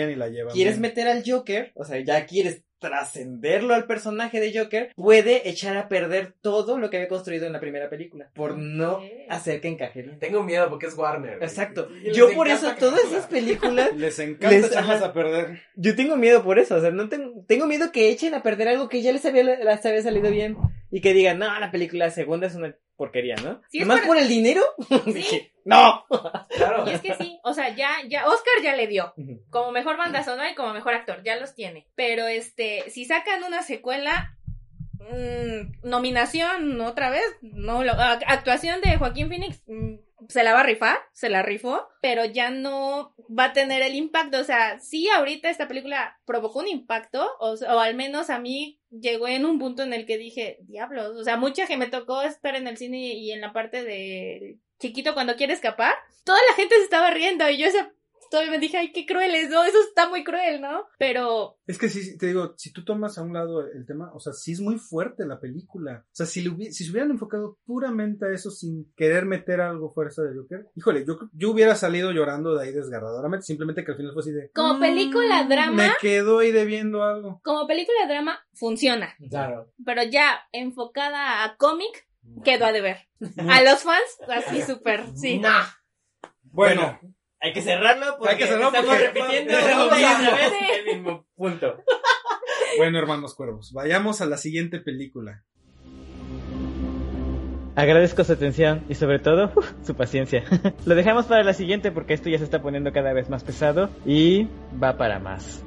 quieres bien. meter al Joker, o sea, ya quieres trascenderlo al personaje de Joker, puede echar a perder todo lo que había construido en la primera película, por no hacer que encaje bien. Tengo miedo porque es Warner. Exacto. Y les Yo por eso todas esas películas, *laughs* Les encanta Les- echarlas ajá. a perder. yo tengo miedo por eso, o sea, no tengo, tengo miedo que echen a perder algo que ya les había, les había salido bien y que digan, no, la película segunda es una porquería, ¿no? Sí, para- por el dinero, Sí. *laughs* dije, no. Claro. Y es que sí, o sea, ya, ya, Oscar ya le dio. Como mejor banda sonora y como mejor actor, ya los tiene. Pero este, si sacan una secuela, mm, nominación otra vez, no lo, actuación de Joaquín Phoenix, mm, se la va a rifar, se la rifó, pero ya no va a tener el impacto. O sea, sí, ahorita esta película provocó un impacto, o, o al menos a mí llegó en un punto en el que dije, diablos, o sea, mucha que me tocó estar en el cine y en la parte de chiquito cuando quiere escapar, toda la gente se estaba riendo y yo esa todavía me dije, ay, qué cruel es, no, eso está muy cruel, ¿no? Pero Es que sí, te digo, si tú tomas a un lado el tema, o sea, sí es muy fuerte la película. O sea, si, le hubi- si se hubieran enfocado puramente a eso sin querer meter algo fuerza de Joker, híjole, yo, yo hubiera salido llorando de ahí desgarradoramente, simplemente que al final fue así de... Como "Mm, película drama". Me quedo ahí debiendo algo. como película de drama funciona, Claro. pero ya enfocada a cómic, quedó a deber. *laughs* A los fans, así súper, sí. Nah. Bueno, Hay que cerrarlo porque Hay que cerrarlo estamos porque- repitiendo el mismo punto. bueno, hermanos cuervos, vayamos a la siguiente película. Agradezco su atención y sobre todo uf, su paciencia. *laughs* Lo dejamos para la siguiente porque esto ya se está poniendo cada vez más pesado y va para más.